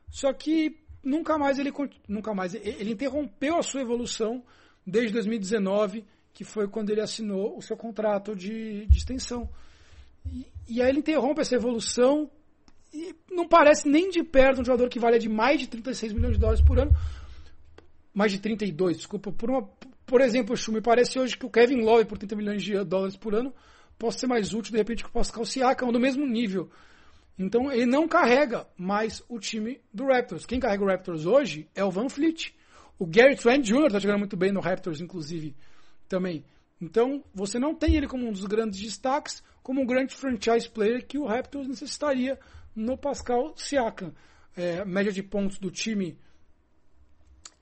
Só que nunca mais ele nunca mais ele interrompeu a sua evolução desde 2019, que foi quando ele assinou o seu contrato de, de extensão. E, e, aí ele interrompe essa evolução e não parece nem de perto um jogador que vale de mais de 36 milhões de dólares por ano. Mais de 32, desculpa. Por, uma, por exemplo, me parece hoje que o Kevin Love por 30 milhões de dólares por ano possa ser mais útil de repente que o Pascal Siakam, do mesmo nível. Então ele não carrega mais o time do Raptors. Quem carrega o Raptors hoje é o Van Fleet. O Gary Trent Jr. está jogando muito bem no Raptors, inclusive, também. Então você não tem ele como um dos grandes destaques, como um grande franchise player que o Raptors necessitaria no Pascal Siakam. É, média de pontos do time.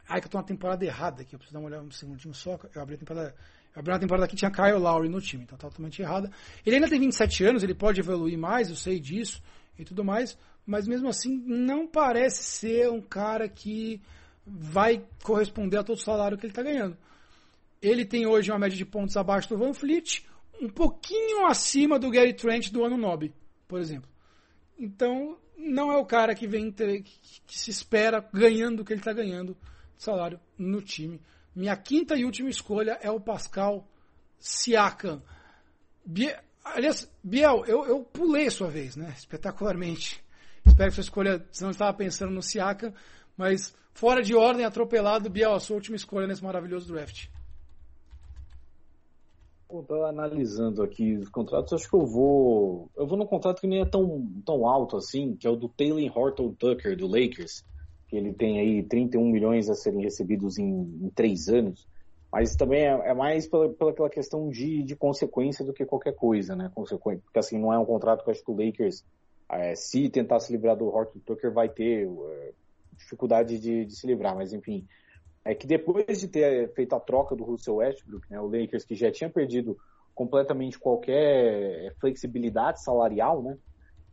Ai, que eu tô na temporada errada aqui. Eu preciso dar uma olhada um segundinho só. Eu abri a temporada. A temporada que tinha Kyle Lowry no time, então tá totalmente errada. Ele ainda tem 27 anos, ele pode evoluir mais, eu sei disso e tudo mais, mas mesmo assim não parece ser um cara que vai corresponder a todo o salário que ele está ganhando. Ele tem hoje uma média de pontos abaixo do Van Fleet, um pouquinho acima do Gary Trent do ano Nobe, por exemplo. Então, não é o cara que vem que se espera ganhando o que ele está ganhando de salário no time. Minha quinta e última escolha é o Pascal Siakam. Biel, aliás, Biel, eu, eu pulei sua vez, né? Espetacularmente. Espero que sua escolha, você não estava pensando no Siakam, mas fora de ordem, atropelado, Biel, a sua última escolha nesse maravilhoso draft. Estou analisando aqui os contratos, acho que eu vou. Eu vou num contrato que nem é tão, tão alto assim, que é o do Taylor Horton Tucker, do Lakers, que ele tem aí 31 milhões a serem recebidos em, em três anos. Mas também é, é mais pela, pela questão de, de consequência do que qualquer coisa, né? Consequência, porque assim, não é um contrato que eu acho que o Lakers, é, se tentar se livrar do Horton Tucker, vai ter é, dificuldade de, de se livrar, mas enfim é que depois de ter feito a troca do Russell Westbrook, né, o Lakers que já tinha perdido completamente qualquer flexibilidade salarial, né,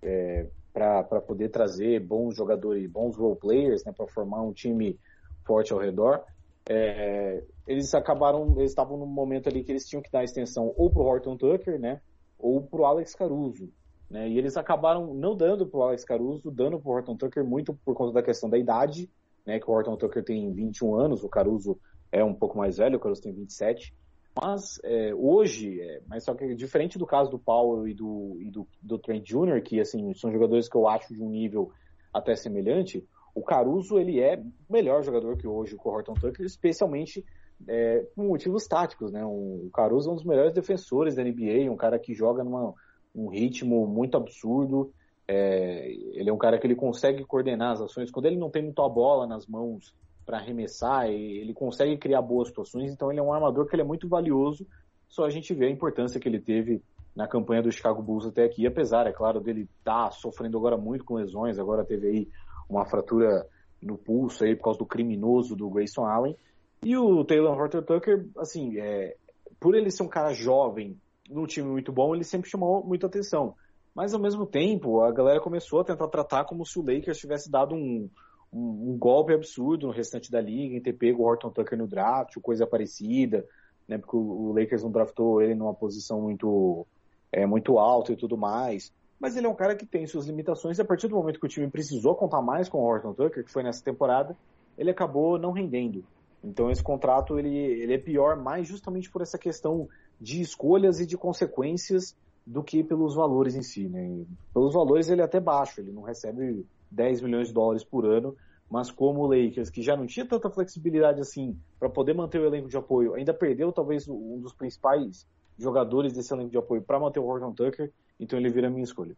é, para poder trazer bons jogadores, bons role players, né, para formar um time forte ao redor, é, eles acabaram, eles estavam num momento ali que eles tinham que dar extensão ou pro Horton Tucker, né, ou pro Alex Caruso, né, e eles acabaram não dando pro Alex Caruso, dando pro Horton Tucker muito por conta da questão da idade, né, que o Horton Tucker tem 21 anos, o Caruso é um pouco mais velho, o Caruso tem 27. Mas é, hoje, é, mas só que diferente do caso do Powell e do, e do, do Trent Jr., que assim, são jogadores que eu acho de um nível até semelhante, o Caruso ele é melhor jogador que hoje o Horton Tucker, especialmente é, por motivos táticos. Né? O Caruso é um dos melhores defensores da NBA, um cara que joga num um ritmo muito absurdo, é, ele é um cara que ele consegue coordenar as ações. Quando ele não tem muito a bola nas mãos para arremessar, ele consegue criar boas situações. Então ele é um armador que ele é muito valioso. Só a gente vê a importância que ele teve na campanha do Chicago Bulls até aqui, apesar, é claro, dele estar tá sofrendo agora muito com lesões. Agora teve aí uma fratura no pulso aí por causa do criminoso do Grayson Allen. E o Taylor Horton Tucker, assim, é, por ele ser um cara jovem, num time muito bom, ele sempre chamou muita atenção. Mas ao mesmo tempo, a galera começou a tentar tratar como se o Lakers tivesse dado um, um, um golpe absurdo no restante da liga, em ter pego o Horton Tucker no draft, coisa parecida, né? Porque o, o Lakers não draftou ele numa posição muito, é, muito alta e tudo mais. Mas ele é um cara que tem suas limitações e a partir do momento que o time precisou contar mais com o Horton Tucker, que foi nessa temporada, ele acabou não rendendo. Então esse contrato ele, ele é pior mais justamente por essa questão de escolhas e de consequências do que pelos valores em si. Né? Pelos valores ele é até baixo, ele não recebe 10 milhões de dólares por ano, mas como o Lakers, que já não tinha tanta flexibilidade assim para poder manter o elenco de apoio, ainda perdeu talvez um dos principais jogadores desse elenco de apoio para manter o Horton Tucker, então ele vira a minha escolha.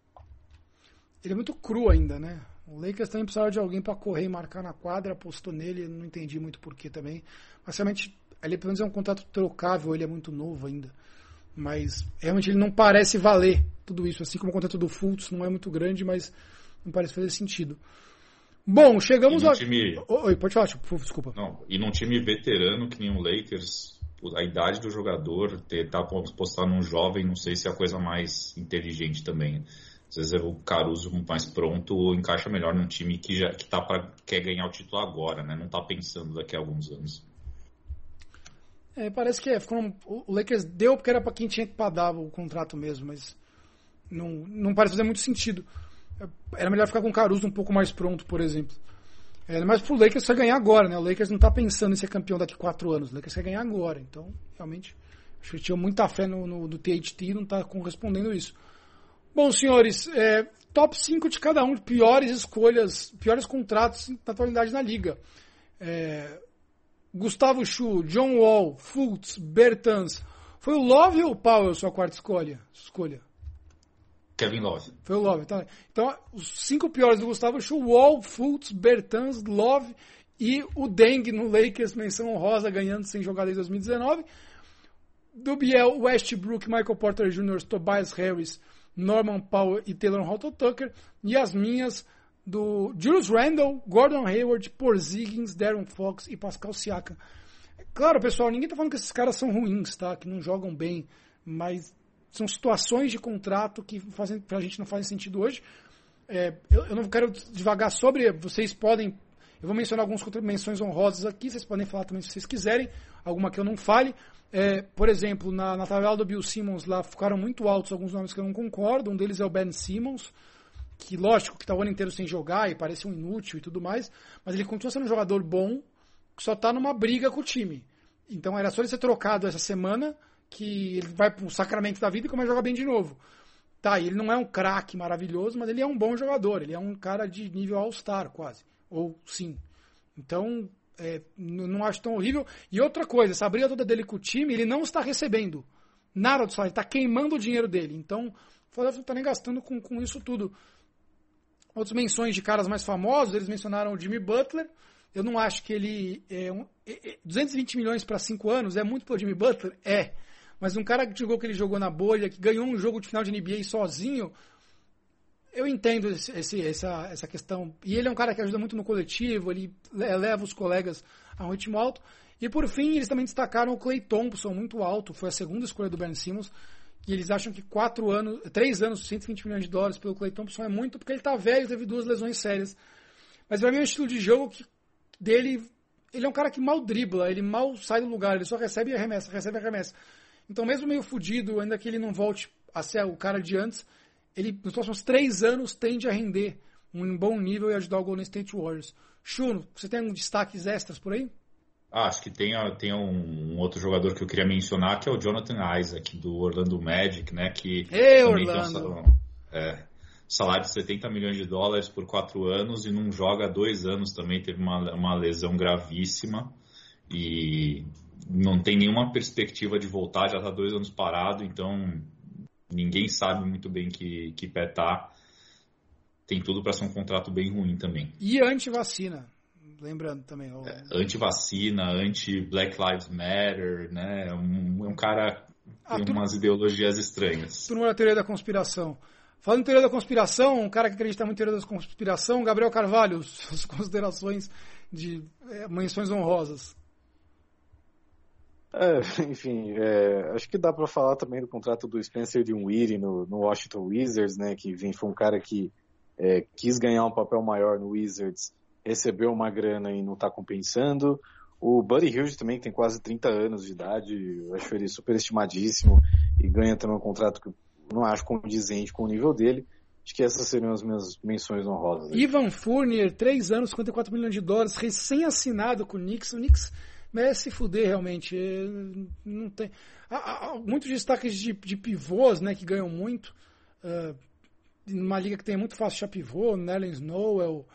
Ele é muito cru ainda, né? O Lakers também precisava de alguém para correr e marcar na quadra, apostou nele, não entendi muito porquê também. Mas realmente, ele pelo menos é um contrato trocável, ele é muito novo ainda. Mas realmente ele não parece valer tudo isso, assim como o contrato do Fultz não é muito grande, mas não parece fazer sentido. Bom, chegamos ao. Time... Oi, pode falar, desculpa. Não, e num time veterano que nem o Lakers, a idade do jogador, tentar postar num jovem, não sei se é a coisa mais inteligente também. Às vezes o Caruso mais pronto encaixa melhor num time que já que tá para quer ganhar o título agora, né? Não tá pensando daqui a alguns anos. É, parece que é, ficou, o Lakers deu porque era para quem tinha que pagar o contrato mesmo, mas não, não parece fazer muito sentido. Era melhor ficar com o Caruso um pouco mais pronto, por exemplo. É, mas pro Lakers vai ganhar agora, né? O Lakers não tá pensando em ser campeão daqui a quatro anos. O Lakers quer ganhar agora. Então, realmente, acho que tinha muita fé no, no, no THT e não tá correspondendo isso. Bom, senhores, é, top 5 de cada um, piores escolhas, piores contratos na atualidade na liga. É, Gustavo Chu, John Wall, Fultz, Bertans. Foi o Love ou o Powell sua quarta escolha? escolha? Kevin Love. Foi o Love. Tá? Então, os cinco piores do Gustavo Chu, Wall, Fultz, Bertans, Love e o Deng no Lakers, menção honrosa, ganhando sem jogar desde 2019. Do Biel, Westbrook, Michael Porter Jr., Tobias Harris, Norman Powell e Taylor Horton Tucker. E as minhas do Julius Randle, Gordon Hayward, Porzingis, Darren Fox e Pascal Siakam. Claro, pessoal, ninguém tá falando que esses caras são ruins, tá? Que não jogam bem, mas são situações de contrato que fazem, pra gente não fazem sentido hoje. É, eu, eu, não quero devagar sobre, vocês podem, eu vou mencionar algumas menções honrosas aqui, vocês podem falar também se vocês quiserem, alguma que eu não fale. É, por exemplo, na, na tabela do Bill Simmons lá ficaram muito altos alguns nomes que eu não concordo, um deles é o Ben Simmons, que lógico que está o ano inteiro sem jogar e parece um inútil e tudo mais, mas ele continua sendo um jogador bom, que só está numa briga com o time. Então era só ele ser trocado essa semana que ele vai para o sacramento da vida e começa a jogar bem de novo. Tá, ele não é um craque maravilhoso, mas ele é um bom jogador. Ele é um cara de nível All-Star, quase. Ou sim. Então, é, não acho tão horrível. E outra coisa, essa briga toda dele com o time, ele não está recebendo nada do salário, está queimando o dinheiro dele. Então, o Philadelphia não está nem gastando com, com isso tudo. Outras menções de caras mais famosos, eles mencionaram o Jimmy Butler. Eu não acho que ele. É um, é, 220 é, milhões para 5 anos é muito para o Jimmy Butler? É. Mas um cara que jogou que ele jogou na bolha, que ganhou um jogo de final de NBA sozinho, eu entendo esse, esse, essa, essa questão. E ele é um cara que ajuda muito no coletivo, ele leva os colegas a um ritmo alto. E por fim, eles também destacaram o Clay Thompson, muito alto, foi a segunda escolha do Ben Simmons. E eles acham que quatro anos, três anos, 120 milhões de dólares pelo Clay Thompson é muito, porque ele está velho, teve duas lesões sérias. Mas para mim é um estilo de jogo que dele. Ele é um cara que mal dribla, ele mal sai do lugar, ele só recebe e arremessa, recebe e arremessa. Então, mesmo meio fudido, ainda que ele não volte a ser o cara de antes, ele nos próximos três anos tende a render um bom nível e ajudar o Golden State Warriors. Chuno, você tem um destaques extras por aí? Ah, acho que tem, tem um, um, outro jogador que eu queria mencionar, que é o Jonathan Isaac, do Orlando Magic, né? Que Ei, Orlando! Um, é, salário de 70 milhões de dólares por quatro anos e não joga há dois anos também, teve uma, uma lesão gravíssima. E não tem nenhuma perspectiva de voltar, já está dois anos parado, então ninguém sabe muito bem que, que pé tá. Tem tudo para ser um contrato bem ruim também. E anti-vacina, lembrando também. O... É, anti-vacina, anti-Black Lives Matter, né? É um, é um cara ah, tem umas ideologias estranhas. Turma da teoria da conspiração. Falando em teoria da conspiração, um cara que acredita muito em teoria da conspiração, Gabriel Carvalho, suas considerações de é, menções honrosas. É, enfim, é, acho que dá para falar também do contrato do Spencer Dinwiddie no, no Washington Wizards, né? Que enfim, foi um cara que é, quis ganhar um papel maior no Wizards, recebeu uma grana e não está compensando. O Buddy Hilde também tem quase 30 anos de idade, acho ele super estimadíssimo e ganha também um contrato que não acho condizente com o nível dele. Acho que essas seriam as minhas menções honrosas. Ivan Fournier, 3 anos, 54 milhões de dólares, recém-assinado com o Knicks. O Knicks merece se fuder realmente. É, não tem. Há, há muitos destaques de, de, pivôs, né, que ganham muito. Uh, numa liga que tem muito fácil achar pivô, Nellen Snowell,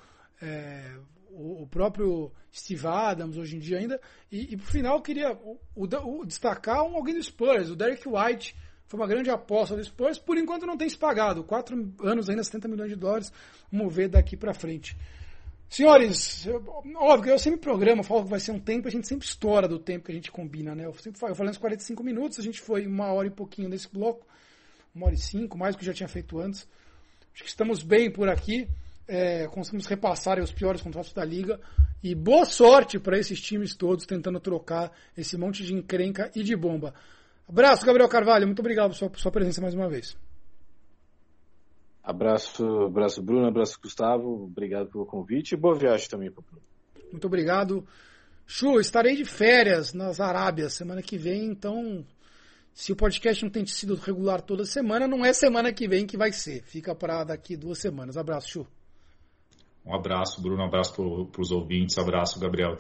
é, o, o, próprio Steve Adams hoje em dia ainda. E, e por final eu queria o, o, destacar um, alguém do Spurs, o Derek White. Foi uma grande aposta do Spurs, por enquanto não tem se pagado. Quatro anos ainda, 70 milhões de dólares. Vamos ver daqui para frente. Senhores, eu, óbvio, eu sempre programo, falo que vai ser um tempo, a gente sempre estoura do tempo que a gente combina, né? Eu sempre falo, eu falei uns 45 minutos, a gente foi uma hora e pouquinho nesse bloco, uma hora e cinco, mais do que já tinha feito antes. Acho que estamos bem por aqui, é, conseguimos repassar os piores contratos da liga. E boa sorte para esses times todos tentando trocar esse monte de encrenca e de bomba. Abraço, Gabriel Carvalho, muito obrigado por sua, por sua presença mais uma vez. Abraço, abraço Bruno, abraço Gustavo, obrigado pelo convite e boa viagem também para Bruno. Muito obrigado. Chu, estarei de férias nas Arábias semana que vem, então se o podcast não tem sido regular toda semana, não é semana que vem que vai ser. Fica para daqui duas semanas. Abraço, Chu. Um abraço, Bruno. Um abraço para os ouvintes. Abraço, Gabriel.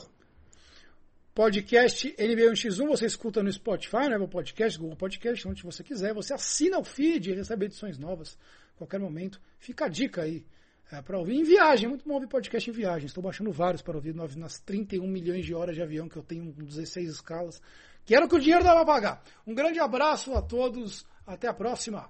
Podcast NBA1x1 você escuta no Spotify, no Podcast, Google Podcast, onde você quiser. Você assina o feed e recebe edições novas qualquer momento. Fica a dica aí é, para ouvir em viagem. É muito bom ouvir podcast em viagem. Estou baixando vários para ouvir nas 31 milhões de horas de avião que eu tenho, 16 escalas. Quero que o dinheiro dá para pagar. Um grande abraço a todos. Até a próxima.